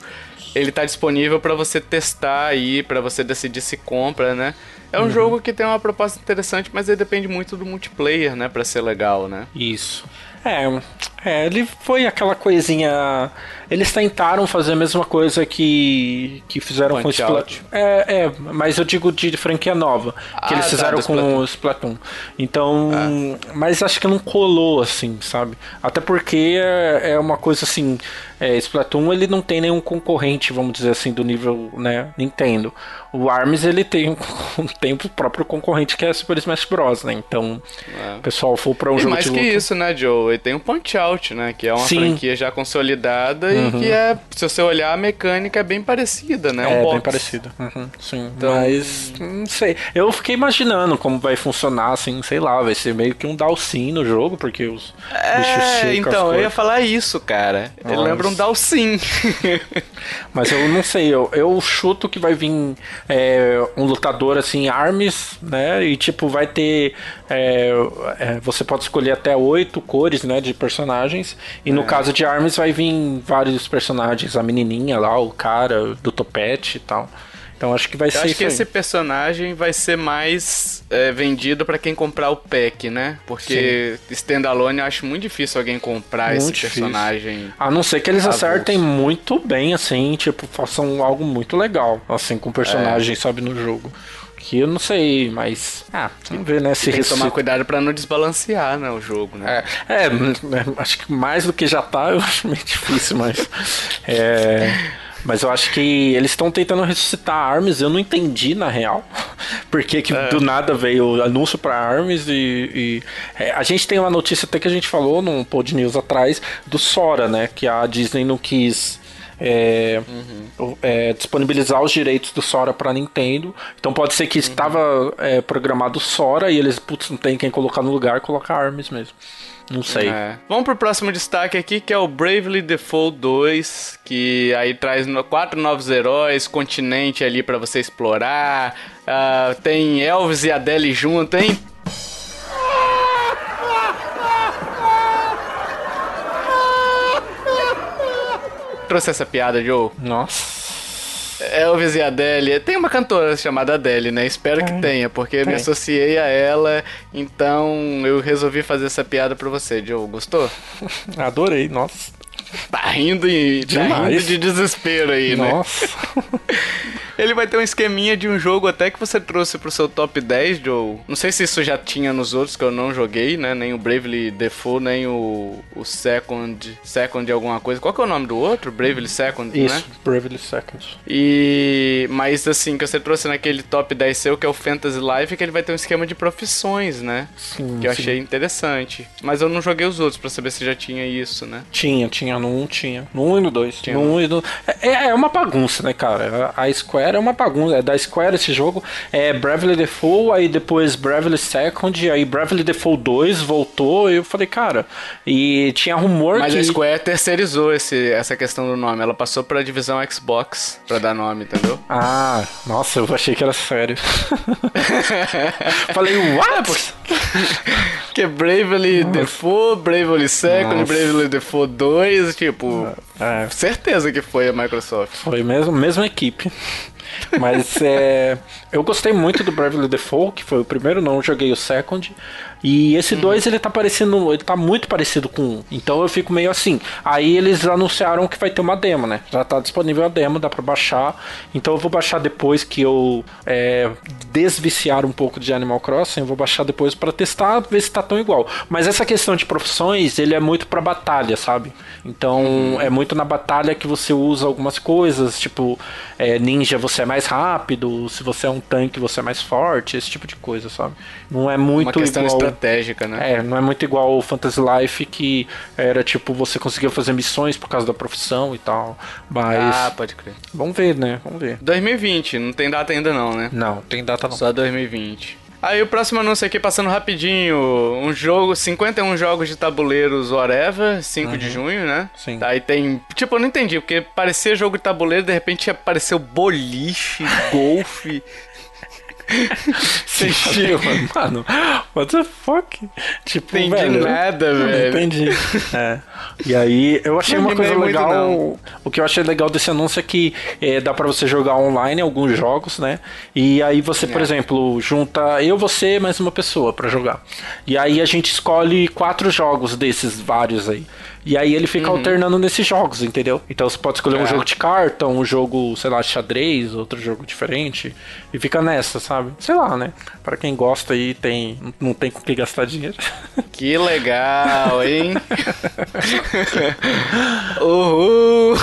ele tá disponível para você testar aí, para você decidir se compra, né? É um uhum. jogo que tem uma proposta interessante, mas ele depende muito do multiplayer, né, para ser legal, né? Isso. É, é, ele foi aquela coisinha. Eles tentaram fazer a mesma coisa que, que fizeram com o Splatoon. É, é, mas eu digo de, de franquia nova. Que ah, eles tá, fizeram tá, com o Splatoon. Então. Ah. Mas acho que não colou, assim, sabe? Até porque é, é uma coisa assim. É, Splatoon ele não tem nenhum concorrente, vamos dizer assim, do nível né, Nintendo. O ARMS ele tem um, tem o próprio concorrente que é Super Smash Bros, né? Então, é. o pessoal for para um e jogo mais que isso, né, Joe? Ele tem um Punch Out, né? Que é uma Sim. franquia já consolidada uhum. E que é, se você olhar, a mecânica é bem parecida, né? Um é, box. bem parecida. Uhum. Sim. Então... Mas, não sei. Eu fiquei imaginando como vai funcionar, assim, sei lá, vai ser meio que um Dalsim no jogo, porque os é, bichos chegam. Então, eu ia falar isso, cara. Ele lembra um Dalsim. Mas eu não sei, eu, eu chuto que vai vir é, um lutador assim, armes, né? E tipo, vai ter. É, é, você pode escolher até oito cores, né? De personagens. E no é. caso de armes vai vir vários personagens, a menininha lá, o cara do topete e tal. Então acho que vai eu ser. Acho que esse personagem vai ser mais é, vendido para quem comprar o pack, né? Porque Sim. standalone eu acho muito difícil alguém comprar muito esse difícil. personagem. A não ser que eles avulso. acertem muito bem, assim, tipo, façam algo muito legal, assim, com o personagem, é. sabe, no jogo. Que eu não sei, mas. Ah, vamos ver, né? Se tem que tomar cuidado para não desbalancear, né? O jogo, né? É, é, acho que mais do que já tá, eu acho meio difícil, mas. É. Mas eu acho que eles estão tentando ressuscitar a Arms, eu não entendi na real. Porque que é. do nada veio o anúncio para Arms e, e é, a gente tem uma notícia até que a gente falou num pod news atrás do Sora, né? Que a Disney não quis é, uhum. é, disponibilizar os direitos do Sora para Nintendo. Então pode ser que uhum. estava é, programado Sora e eles, putz, não tem quem colocar no lugar, colocar Arms mesmo. Não sei. É. Vamos pro próximo destaque aqui, que é o Bravely Default 2, que aí traz quatro novos heróis, continente ali para você explorar. Uh, tem Elvis e Adele junto, hein? Trouxe essa piada, Joe? Nossa. Elvis e Adele. Tem uma cantora chamada Adele, né? Espero que tenha, porque me associei a ela, então eu resolvi fazer essa piada pra você, Joe. Gostou? Adorei, nossa. Tá rindo, e, tá rindo de desespero aí, nossa. né? Nossa. Ele vai ter um esqueminha de um jogo até que você trouxe pro seu top 10, Joe. Não sei se isso já tinha nos outros que eu não joguei, né? Nem o Bravely Default, nem o, o Second. Second alguma coisa. Qual que é o nome do outro? Bravely Second, isso, né? Isso, Bravely Second. E. Mas assim, que você trouxe naquele top 10 seu, que é o Fantasy Life, que ele vai ter um esquema de profissões, né? Sim. Que eu sim. achei interessante. Mas eu não joguei os outros pra saber se já tinha isso, né? Tinha, tinha. No 1 tinha. No 1 e no 2. Tinha. No 1 e no. É, é uma bagunça, né, cara? A Square Square é uma bagunça. É da Square esse jogo. É Bravely Default, aí depois Bravely Second, aí Bravely Default 2 voltou. E eu falei, cara. E tinha rumor Mas que. Mas a Square terceirizou esse, essa questão do nome. Ela passou pra divisão Xbox pra dar nome, entendeu? Ah, nossa, eu achei que era sério. falei, what? que é Bravely nossa. Default, Bravely Second, nossa. Bravely Default 2, tipo. É. Certeza que foi a Microsoft. Foi mesmo, mesma equipe. Mas é, eu gostei muito do Bravely Default, que foi o primeiro, não joguei o second. E esse 2 uhum. ele tá parecendo, ele tá muito parecido com um. Então eu fico meio assim. Aí eles anunciaram que vai ter uma demo, né? Já tá disponível a demo, dá para baixar. Então eu vou baixar depois que eu é, desviciar um pouco de Animal Crossing, eu vou baixar depois para testar, ver se tá tão igual. Mas essa questão de profissões, ele é muito para batalha, sabe? Então uhum. é muito na batalha que você usa algumas coisas, tipo é, ninja você é mais rápido, se você é um tanque você é mais forte, esse tipo de coisa, sabe? Não é muito uma questão igual estratégica, né? É, não é muito igual o Fantasy Life que era tipo, você conseguia fazer missões por causa da profissão e tal. Mas. Ah, pode crer. Vamos ver, né? Vamos ver. 2020, não tem data ainda não, né? Não, tem data não. Só 2020. Aí o próximo anúncio aqui, passando rapidinho, um jogo, 51 jogos de tabuleiros whatever, 5 uhum. de junho, né? Sim. Aí tem, tipo, eu não entendi, porque parecia jogo de tabuleiro, de repente apareceu boliche, golfe, Entendi, mano. What the fuck? Tipo, Entendi velho, nada, velho. Entendi. É. E aí, eu achei Não uma coisa legal. não. o que eu achei legal desse anúncio é que é, dá pra você jogar online alguns jogos, né? E aí você, por É. exemplo, junta eu, você, mais uma pessoa pra jogar. E aí a gente escolhe quatro jogos desses vários aí. E aí ele fica alternando nesses jogos, entendeu? Então você pode escolher um Uhum. É. jogo de carta, um jogo, sei lá, xadrez, outro jogo diferente. E fica nessa, sabe? Sei lá, né? Pra quem gosta aí, tem, não tem com que gastar dinheiro. Que legal, hein? Uhul!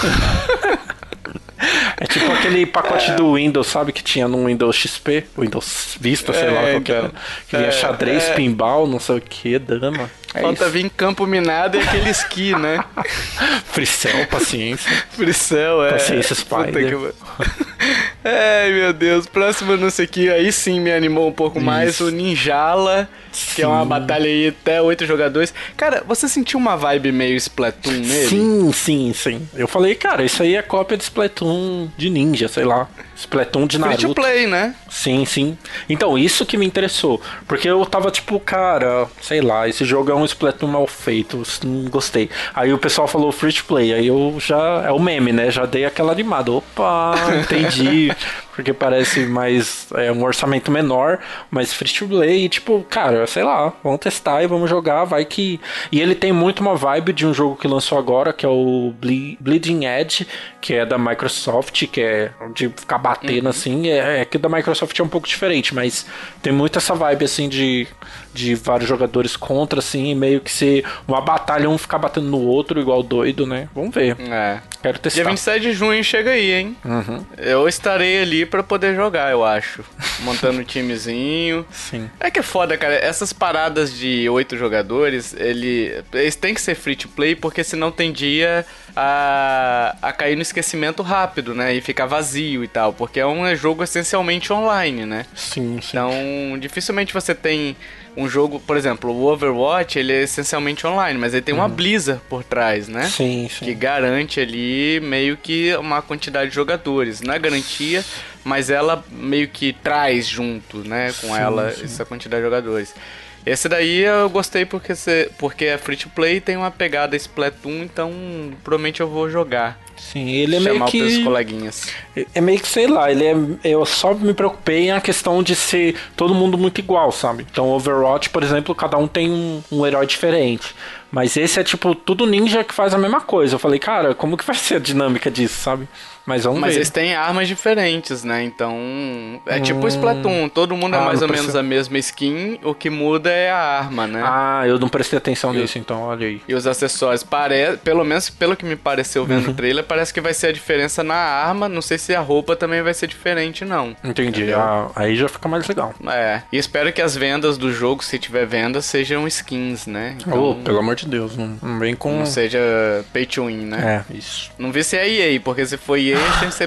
É tipo aquele pacote do Windows, sabe? Que tinha no Windows XP, Windows Vista, sei lá É, qual que era. então. Que vinha É, xadrez, é. pinball, não sei o que, dama. É Falta isso. vir campo minado e aquele esqui, né? Fricel, paciência. Fricel, é. Paciência, Spider. que- Ai, meu Deus. Próximo anúncio aqui, aí sim me animou um pouco mais. Isso. O Ninjala, que é uma Sim. batalha aí até oito jogadores. Cara, você sentiu uma vibe meio Splatoon nele? Sim, sim, sim. Eu falei, cara, isso aí é cópia de Splatoon de ninja, sei lá. Splatoon de Free Naruto. to play, né? Sim, sim. Então, isso que me interessou. Porque eu tava tipo, cara, sei lá, esse jogo é um Splatoon mal feito, não gostei. Aí o pessoal falou free to play, aí eu já. É o meme, né? Já dei aquela animada. Opa, entendi. porque parece mais. É um orçamento menor, mas free to play. E tipo, cara, sei lá, vamos testar e vamos jogar, vai que. E ele tem muito uma vibe de um jogo que lançou agora, que é o Ble- Bleeding Edge, que é da Microsoft, que é de ficar batendo assim. É, é que da Microsoft é um pouco diferente, mas tem muito essa vibe assim de, de vários jogadores contra, assim, meio que ser uma batalha, um ficar batendo no outro igual doido, né? Vamos ver. É. Quero Dia testar. 27 de junho chega aí, hein? Uhum. Eu estarei ali pra poder jogar, eu acho. Montando um timezinho. Sim. É que é foda, cara. Essas paradas de oito jogadores, ele, eles têm que ser free to play, porque senão tendia a, a cair no esquecimento rápido, né? E ficar vazio e tal. Porque é um jogo essencialmente online, né? Sim, sim. Então, dificilmente você tem um jogo, por exemplo, o Overwatch, ele é essencialmente online, mas ele tem uma Blizzard por trás, né? Sim, sim. que garante ali meio que uma quantidade de jogadores. Não é garantia, mas ela meio que traz junto, né, com Sim, ela sim. essa quantidade de jogadores. Esse daí eu gostei porque, cê, porque é free to play tem uma pegada Splatoon, então provavelmente eu vou jogar. Sim, ele é chamar meio os que. coleguinhas. É meio que, sei lá, ele é. Eu só me preocupei em a questão de ser todo mundo muito igual, sabe? Então, Overwatch, por exemplo, cada um tem um, um herói diferente. Mas esse é tipo tudo ninja que faz a mesma coisa. Eu falei, cara, como que vai ser a dinâmica disso, sabe? Mas vamos Mas ver. eles têm armas diferentes, né? Então. É tipo Splatoon. Todo mundo é Ah, mais não ou menos a mesma skin. O que muda é a arma, né? Ah, eu não prestei atenção nisso, então, olha aí. E os acessórios, pare... pelo menos pelo que me pareceu vendo Uhum. o trailer, parece que vai ser a diferença na arma. Não sei se a roupa também vai ser diferente, não. Entendi. Ah, aí já fica mais legal. É. E espero que as vendas do jogo, se tiver vendas, sejam skins, né? Então, Oh, pelo amor de Deus, não, não vem com. não seja pay to win, né? É, isso. Não vi se é EA, porque se for EA,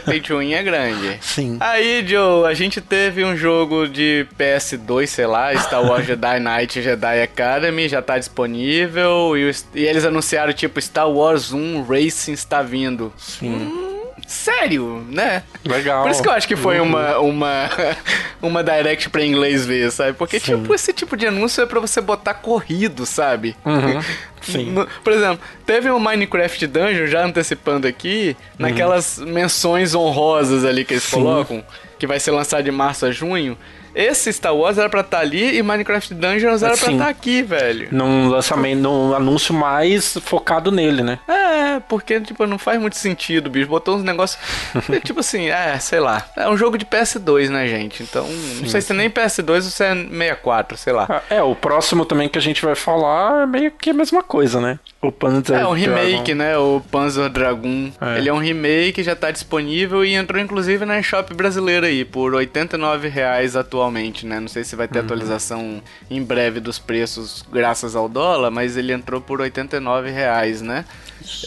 pay to win é grande. Sim. Aí, Joe, a gente teve um jogo de PS2, sei lá, Star Wars Jedi Knight Jedi Academy, já tá disponível. E, os- e eles anunciaram, tipo, Star Wars 1 Racing está vindo. Sim. Sério, né? Legal. Por isso que eu acho que foi uma, uma, uma direct pra inglês ver, sabe? Porque, Sim. tipo, esse tipo de anúncio é pra você botar corrido, sabe? Uhum. Sim. No- por exemplo, teve um Minecraft Dungeon, já antecipando aqui, naquelas menções honrosas ali que eles Uhum. Sim. colocam, que vai ser lançado de março a junho. Esse Star Wars era pra estar ali e Minecraft Dungeons era pra Sim. estar aqui, velho. Num lançamento, num anúncio mais focado nele, né? É, porque, tipo, não faz muito sentido, bicho. Botou uns negócios. é, tipo assim, é, sei lá. É um jogo de PS2, né, gente? Então, não sei se é nem PS2 ou se é 64, sei lá. Ah, É, o próximo também que a gente vai falar é meio que a mesma coisa, né? O Panzer É um remake, Dragon. né? O Panzer Dragoon. É. Ele é um remake, já tá disponível e entrou inclusive na eShop brasileira aí, por 89 reais atualmente, né? Não sei se vai Uhum. ter atualização em breve dos preços graças ao dólar, mas ele entrou por 89 reais, né?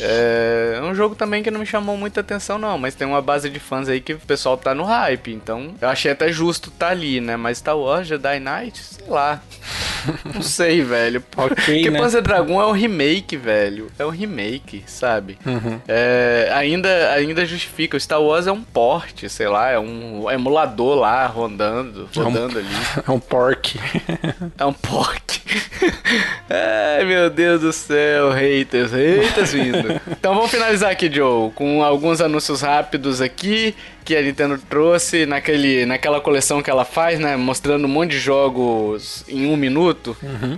É um jogo também que não me chamou muita atenção, não, mas tem uma base de fãs aí que o pessoal tá no hype, então eu achei até justo tá ali, né? Mas Star Wars, Jedi Knight, sei lá. Não sei, velho. Ok, Porque né? Panzer Dragon é um remake, velho. É um remake, sabe? Uhum. É, ainda, ainda justifica. O Star Wars é um porte, sei lá, é um emulador lá rodando, rodando ali. É um pork. É um porte. Ai, meu Deus do céu, haters, haters Então vamos finalizar aqui, Joe, com alguns anúncios rápidos aqui que a Nintendo trouxe naquele, naquela coleção que ela faz, né? Mostrando um monte de jogos em um minuto.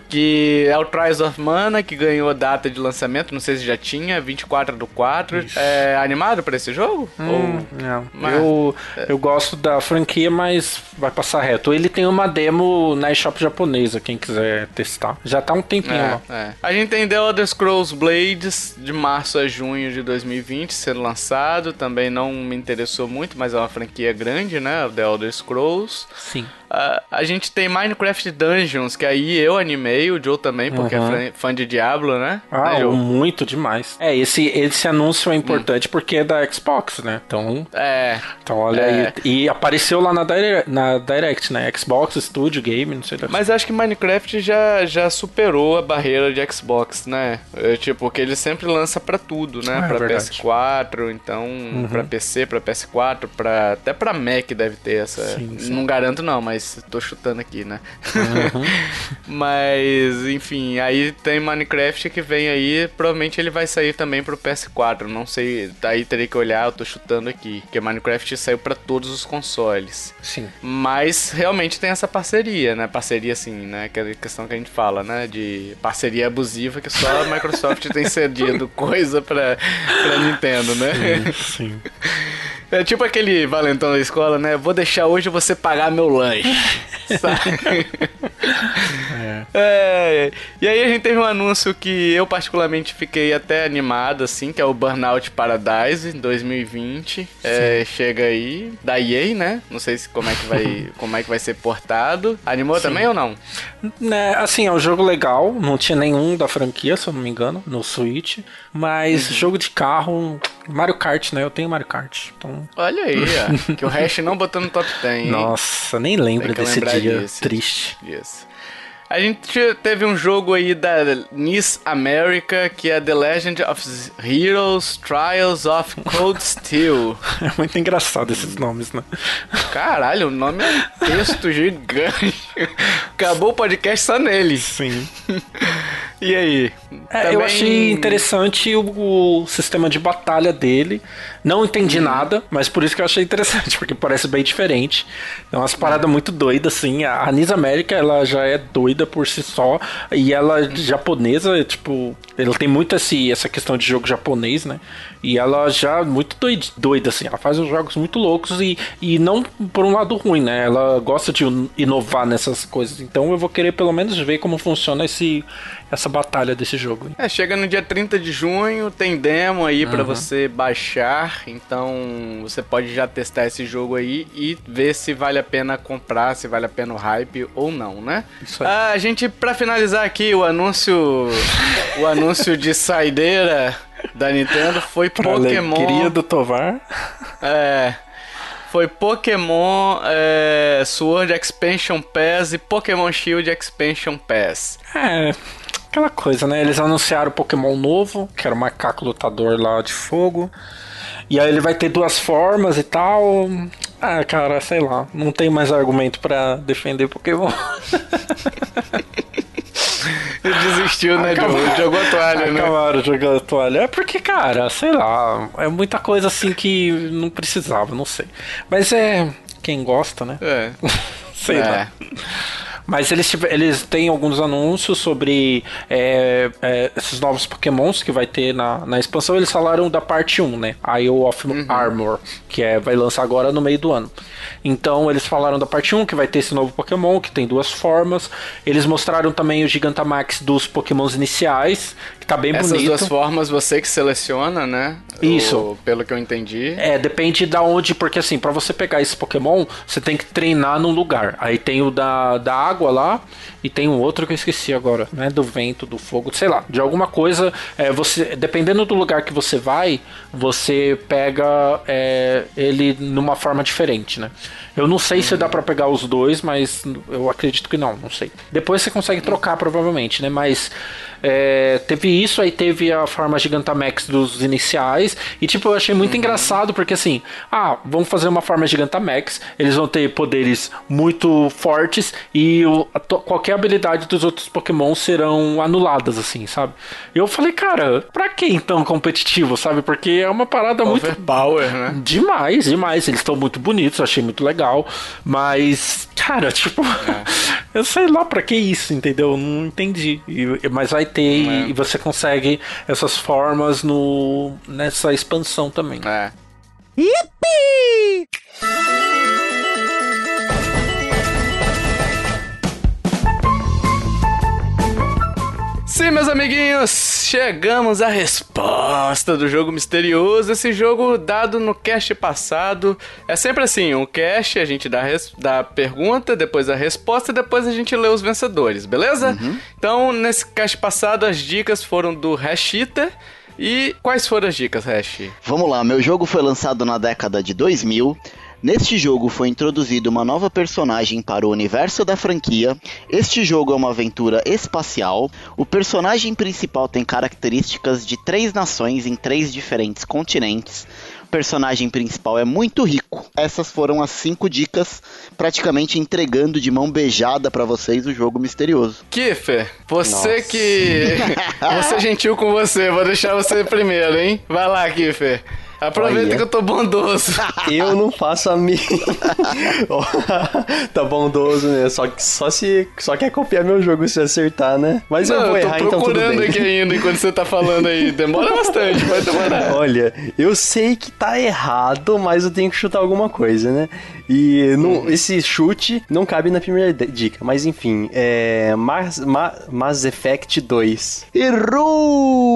Que é o Trials of Mana, que ganhou data de lançamento, não sei se já tinha, 24 do 4. É animado pra esse jogo? Hum, Ou... não. Mas- Eu, eu gosto da franquia, mas vai passar reto. Ele tem uma demo na eShop japonesa, quem quiser testar. Já tá um tempinho lá. É, é. A gente tem The Elder Scrolls Blades de março a junho de 2020 sendo lançado. Também não me interessou muito, mas é uma franquia grande, né? The Elder Scrolls. Sim. Ah, a gente tem Minecraft Dungeons, que aí eu animei, o Joe também, porque Uhum. é fã- de Diablo, né? Ah, né, muito demais. É, esse, esse anúncio é importante porque é da Xbox, né? Então, É. então olha É. aí. E apareceu lá na, dire- na Direct, né? Xbox Studio Game, não sei da Mas acho que Minecraft já, já superou a barreira de Xbox, né? É, tipo, que ele sempre lança pra tudo, né? Ah, é pra verdade. PS4, então pra PC, pra PS4, pra, até pra Mac deve ter essa. Sim, sim. Não garanto não, mas tô chutando aqui, né? mas, enfim, aí tem Minecraft que vem aí, provavelmente ele vai sair também pro PS4, não sei, daí teria que olhar, eu tô chutando aqui, porque Minecraft saiu pra todos os consoles. Sim. Mas realmente tem essa parceria, né? Parceria assim, né? Aquela questão que a gente fala, né? De parceria abusiva que só a Microsoft tem cedido coisa pra, pra Nintendo, né? Sim. É tipo aquele valentão da escola, né? Vou deixar hoje você pagar meu lanche. Sabe? É, E aí a gente teve um anúncio que eu particularmente fiquei até animado, assim, que é o Burnout Paradise 2020. É, chega aí, da EA, né? Não sei se como é que vai, como é que vai ser portado. Animou também ou não? Né, assim, é um jogo legal, não tinha nenhum da franquia, se eu não me engano, no Switch. Mas jogo de carro, Mario Kart, né? Eu tenho Mario Kart. Então, Olha aí, ó, que o Hash não botou no top 10. hein? nossa, nem lembro desse dia disso. triste. Isso. A gente teve um jogo aí da NIS America, que é The Legend of Heroes Trials of Cold Steel. É muito engraçado esses nomes, né? Caralho, o nome é um texto gigante. Acabou o podcast só nele. Sim. E aí? É, Também- Eu achei interessante o, o sistema de batalha dele. Não entendi nada, mas por isso que eu achei interessante, porque parece bem diferente. É umas paradas muito doidas, assim. A Anis América, ela já é doida por si só. E ela é japonesa, tipo, ela tem muito esse, essa questão de jogo japonês, né? E ela já é muito doida, doida assim. Ela faz uns jogos muito loucos e, e não por um lado ruim, né? Ela gosta de inovar nessas coisas. Então eu vou querer pelo menos ver como funciona esse, essa batalha desse jogo. É, chega no dia 30 de junho, tem demo aí pra você baixar, então você pode já testar esse jogo aí e ver se vale a pena comprar, se vale a pena o hype ou não, né? Isso aí. Ah, a gente, pra finalizar aqui, o anúncio o anúncio de saideira da Nintendo foi Pra Pokémon... alegria do Tovar. É. Foi Pokémon é, Sword Expansion Pass e Pokémon Shield Expansion Pass. É, aquela coisa, né? Eles anunciaram o Pokémon novo, que era o macaco lutador lá de fogo. E aí ele vai ter duas formas e tal. Ah, cara, sei lá. Não tem mais argumento pra defender Pokémon. Ele desistiu, né? Acabou. Jogou, a toalha, né? Acabaram jogando a toalha. É porque, cara, sei lá. É muita coisa assim que não precisava, não sei. Mas é. Quem gosta, né? É. Sei É. lá. Mas eles, eles têm alguns anúncios sobre é, é, esses novos pokémons que vai ter na, na expansão. Eles falaram da parte 1, né? Isle of Armor, que é, vai lançar agora no meio do ano. Então eles falaram da parte 1, que vai ter esse novo pokémon, que tem duas formas. Eles mostraram também o Gigantamax dos pokémons iniciais, tá bem Essas bonito. duas formas você que seleciona, né? Isso. O- pelo que eu entendi. É, depende da onde, porque assim, pra você pegar esse Pokémon, você tem que treinar num lugar. Aí tem o da, da água lá, e tem um outro que eu esqueci agora, né? Do vento, do fogo, sei lá, de alguma coisa. É, você, dependendo do lugar que você vai, você pega é, ele numa forma diferente, né? Eu não sei se dá pra pegar os dois, mas eu acredito que não, não sei. Depois você consegue trocar, provavelmente, né? Mas é, teve isso, aí teve a forma Gigantamax dos iniciais. E tipo, eu achei muito engraçado, porque assim, ah, vamos fazer uma forma Gigantamax, eles vão ter poderes muito fortes e o- a qualquer habilidade dos outros Pokémon serão anuladas, assim, sabe? E eu falei, cara, pra que então competitivo, sabe? Porque é uma parada muito Overpower, né? Demais, demais. Eles estão muito bonitos, achei muito legal. Mas, cara, tipo, eu sei lá pra que isso, entendeu? Não entendi. E- mas vai ter e- e você consegue essas formas no nessa expansão também. É. Sim, meus amiguinhos, chegamos à resposta do jogo misterioso. Esse jogo dado no cast passado. É sempre assim: um cast, a gente dá, dá a pergunta, depois a resposta, depois a gente lê os vencedores, beleza? Então, nesse cast passado, as dicas foram do Hashita. E quais foram as dicas, Hash? Vamos lá, meu jogo foi lançado na década de 2000. Neste jogo foi introduzida uma nova personagem para o universo da franquia. Este jogo é uma aventura espacial. O personagem principal tem características de três nações em três diferentes continentes. O personagem principal é muito rico. Essas foram as cinco dicas, praticamente entregando de mão beijada para vocês o jogo misterioso. Kiffer, você Nossa. que. Vou ser gentil com você, vou deixar você primeiro, hein? Vai lá, Kiffer. Aproveita Olha. que eu tô bondoso. Eu não faço a minha. tá bondoso, né? Só, que- só se só quer copiar meu jogo se acertar, né? Mas eu Não, vou eu tô errar, então tudo procurando bem. aqui ainda enquanto você tá falando aí. Demora bastante, vai demorar. Olha, eu sei que tá errado, mas eu tenho que chutar alguma coisa, né? E não- esse chute não cabe na primeira dica, mas enfim, é. Mass, Ma- Mass Effect 2.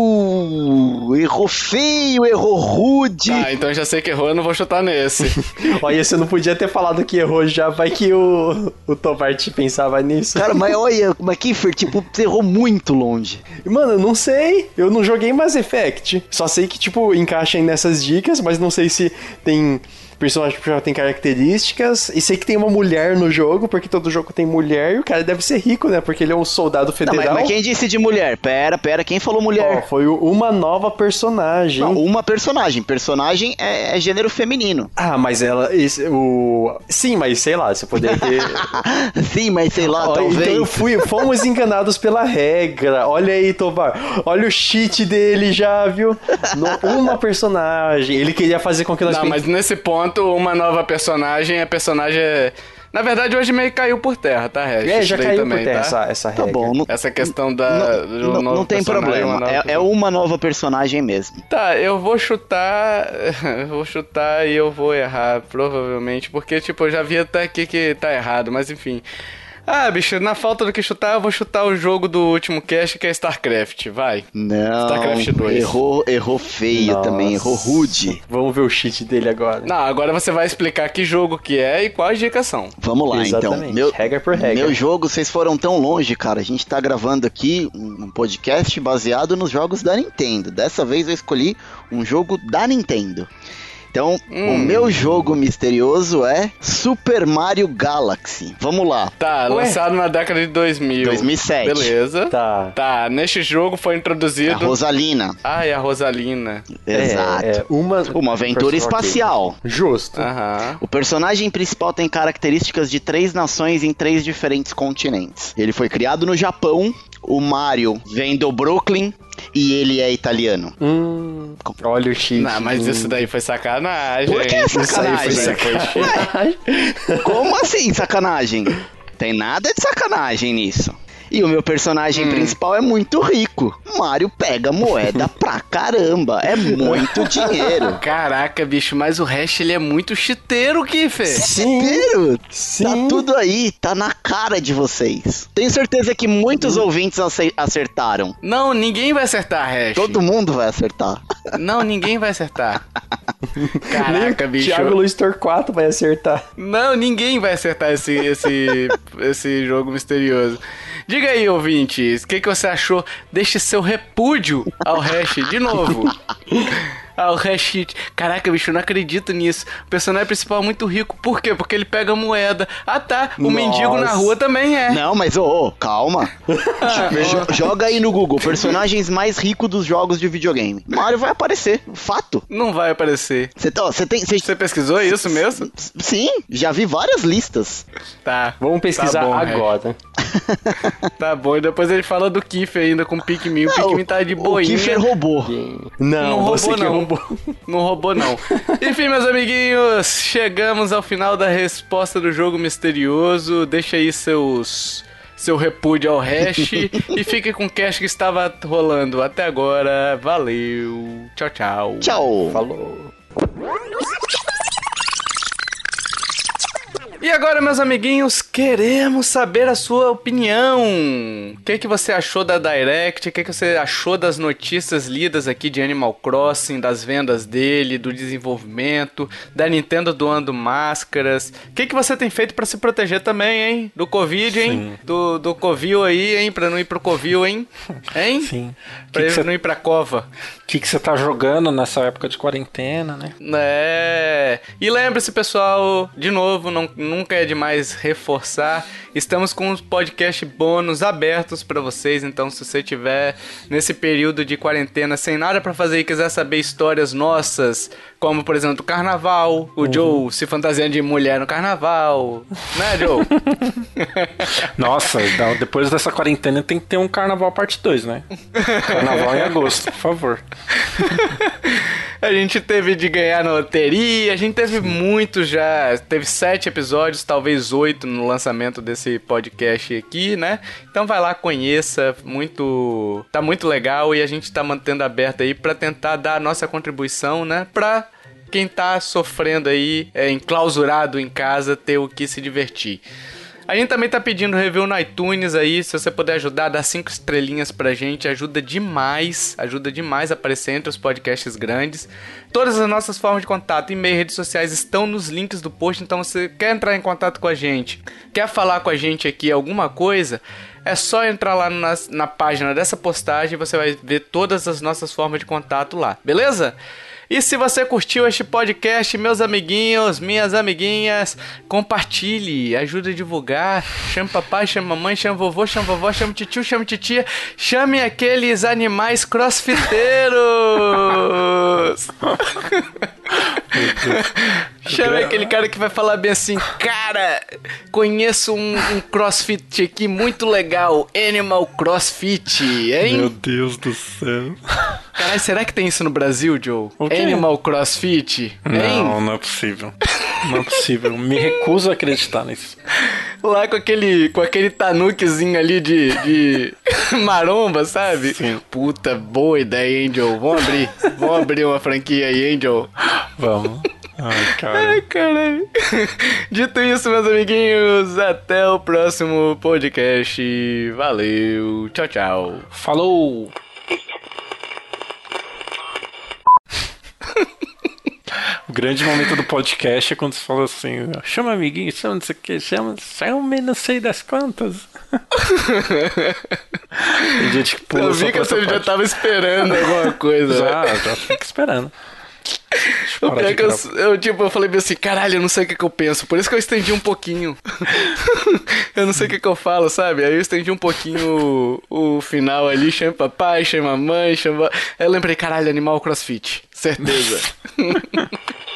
Errou! Errou feio, errou rude. Tá, então já sei que errou, eu não vou chutar nesse. Olha, você não podia ter falado que errou já, vai que o, o Tobart pensava nisso. Cara, mas olha, mas Kiffer, tipo, você errou muito longe. Mano, eu não sei. Eu não joguei Mass Effect. Só sei que, tipo, encaixa aí nessas dicas, mas não sei se tem personagem que já tem características. E sei que tem uma mulher no jogo, porque todo jogo tem mulher. E o cara deve ser rico, né? Porque ele é um soldado Não, federal. mas, mas quem disse de mulher? Pera, pera, quem falou mulher? foi o- uma nova personagem. Não, uma personagem. Personagem é, é gênero feminino. Ah, mas ela. esse- o... Sim, mas sei lá, você poderia ter. Sim, mas sei lá, Ó, talvez. Então eu fui, fomos enganados pela regra. Olha aí, Tovar. Olha o cheat dele já, viu? No- uma personagem. Ele queria fazer com que nós Não, mas nesse ponto, uma nova personagem, a personagem é. Na verdade, hoje meio caiu por terra, tá, Hash? É, já caiu também, por terra tá? essa, essa Tá regra. bom, não, Essa questão da. do não, não tem problema. uma É, é uma nova personagem mesmo. Tá, eu vou chutar. eu vou chutar e eu vou errar, provavelmente. Porque, tipo, eu já vi até aqui que tá errado, mas enfim. Ah, bicho, na falta do que chutar, eu vou chutar o jogo do último cast, que é StarCraft. Vai. Não. StarCraft 2. Errou, errou feio Nossa. também, errou rude. Vamos ver o cheat dele agora. Não, agora você vai explicar que jogo que é e quais dicas são. Vamos lá, Exatamente, então. Meu, regra por regra. Meu jogo, vocês foram tão longe, cara. A gente tá gravando aqui um um podcast baseado nos jogos da Nintendo. Dessa vez eu escolhi um jogo da Nintendo. Então, o Hum. meu jogo misterioso é Super Mario Galaxy. Vamos lá. Tá, Ué? lançado na década de 2000. 2007. Beleza. Tá. Tá, neste jogo foi A introduzido. Rosalina. Ah, e a Rosalina. Exato. É, é, uma, Uma aventura espacial. Justo. Aham. O personagem principal tem características de três nações em três diferentes continentes. Ele foi criado no Japão. O Mario vem do Brooklyn e ele é italiano. Hum, olha o cheat. Não, mas Hum. isso daí foi sacanagem. Por que Isso aí sacanagem? foi sacanagem. Como assim sacanagem? Tem nada de sacanagem nisso. E o meu personagem principal é muito rico. Mario pega moeda pra caramba. É muito dinheiro. Caraca, bicho, mas o Hash ele é muito chiteiro, Kiffer. Inteiro. Tá Sim. tudo aí, tá na cara de vocês. Tenho certeza que muitos ouvintes ace- acertaram. Não, ninguém vai acertar, Hash. Todo mundo vai acertar. Não, ninguém vai acertar. Caraca, Nem bicho. Thiago Luiz Torquato vai acertar. Não, ninguém vai acertar esse, esse, esse jogo misterioso. Diga aí, ouvintes, o que, que você achou? Deixe seu repúdio ao hash de novo. Ao hash. Caraca, bicho, eu não acredito nisso. O personagem principal é muito rico. Por quê? Porque ele pega moeda. Ah, tá. O Nossa. mendigo na rua também é. Não, mas ô, ô, calma. Jo- joga aí no Google, personagens mais ricos dos jogos de videogame. Mario vai aparecer, fato. Não vai aparecer. Você tá- você tem. você- pesquisou isso mesmo? sim, já vi várias listas. Tá. Vamos pesquisar Tá bom, agora. Tá bom, e depois ele fala do Kiffer ainda com o Pikmin. O Pikmin tá de o boinha. Kiffer roubou. Não, Não você roubou, que não. Não roubou, não. Enfim, meus amiguinhos, chegamos ao final da resposta do jogo misterioso. Deixa aí seus. Seu repúdio ao hash e fique com o cash que estava rolando até agora. Valeu. Tchau, tchau. Tchau. Falou. E agora, meus amiguinhos, queremos saber a sua opinião. O que, que você achou da Direct? O que, que você achou das notícias lidas aqui de Animal Crossing, das vendas dele, do desenvolvimento, da Nintendo doando máscaras? O que, que você tem feito pra se proteger também, hein? Do Covid, hein? Do, do Covil aí, hein? Pra não ir pro Covil, hein? Hein? Sim. Pra que, que, você, não ir pra cova. Que que você tá jogando nessa época de quarentena, né? É. E lembre-se, pessoal, de novo, não, nunca é demais reforçar. Estamos com os podcast bônus abertos pra vocês, então se você tiver nesse período de quarentena sem nada pra fazer e quiser saber histórias nossas, como por exemplo do carnaval, o Joe se fantasiando de mulher no carnaval, né, Joe? Nossa, da- depois dessa quarentena tem que ter um carnaval parte 2, né? Carnaval em agosto, por favor. A gente teve de ganhar na loteria, a gente teve muito já, teve sete episódios, talvez oito no lançamento desse podcast aqui, né? Então vai lá, conheça, muito, tá muito legal e a gente tá mantendo aberto aí pra tentar dar a nossa contribuição, né? Pra quem tá sofrendo aí, é, enclausurado em casa, ter o que se divertir. A gente também tá pedindo review no iTunes aí, se você puder ajudar, dá cinco estrelinhas pra gente, ajuda demais, ajuda demais a aparecer entre os podcasts grandes. Todas as nossas formas de contato, e-mail, redes sociais estão nos links do post, então você quer entrar em contato com a gente, quer falar com a gente aqui alguma coisa, é só entrar lá na, na página dessa postagem você vai ver todas as nossas formas de contato lá, beleza? E se você curtiu este podcast, meus amiguinhos, minhas amiguinhas, compartilhe, ajude a divulgar. Chame papai, chame mamãe, chame vovô, chame vovó, chame tio, chame titia. Chame aqueles animais crossfiteiros. Chame aquele cara que vai falar bem assim, cara, conheço um, um crossfit aqui muito legal, Animal Crossfit, hein? Meu Deus do céu. Caralho, será que tem isso no Brasil, Joe? Animal Crossfit? Hein? Não, não é possível. Não é possível. Me recuso a acreditar nisso. Lá com aquele, com aquele tanuquezinho ali de, de maromba, sabe? Sim. Puta, boa ideia, Joe? Vamos abrir. Vamos abrir uma franquia aí, Joe? Vamos. Ai, cara. Ai, caralho. Dito isso, meus amiguinhos, até o próximo podcast. Valeu. Tchau, tchau. Falou! O grande momento do podcast é quando você fala assim: chama amiguinho, chama não sei o que, chama, chama não sei das quantas. Tem gente que pula Eu vi que você já tava esperando alguma coisa. Já, já fica esperando. O pior de que eu, eu, tipo, eu falei assim, caralho, eu não sei o que, que eu penso. Por isso que eu estendi um pouquinho. eu não sei o que, que eu falo, sabe? Aí eu estendi um pouquinho o, o final ali, chama papai, chama mamãe, chama. Aí eu lembrei, caralho, animal crossfit. Certeza.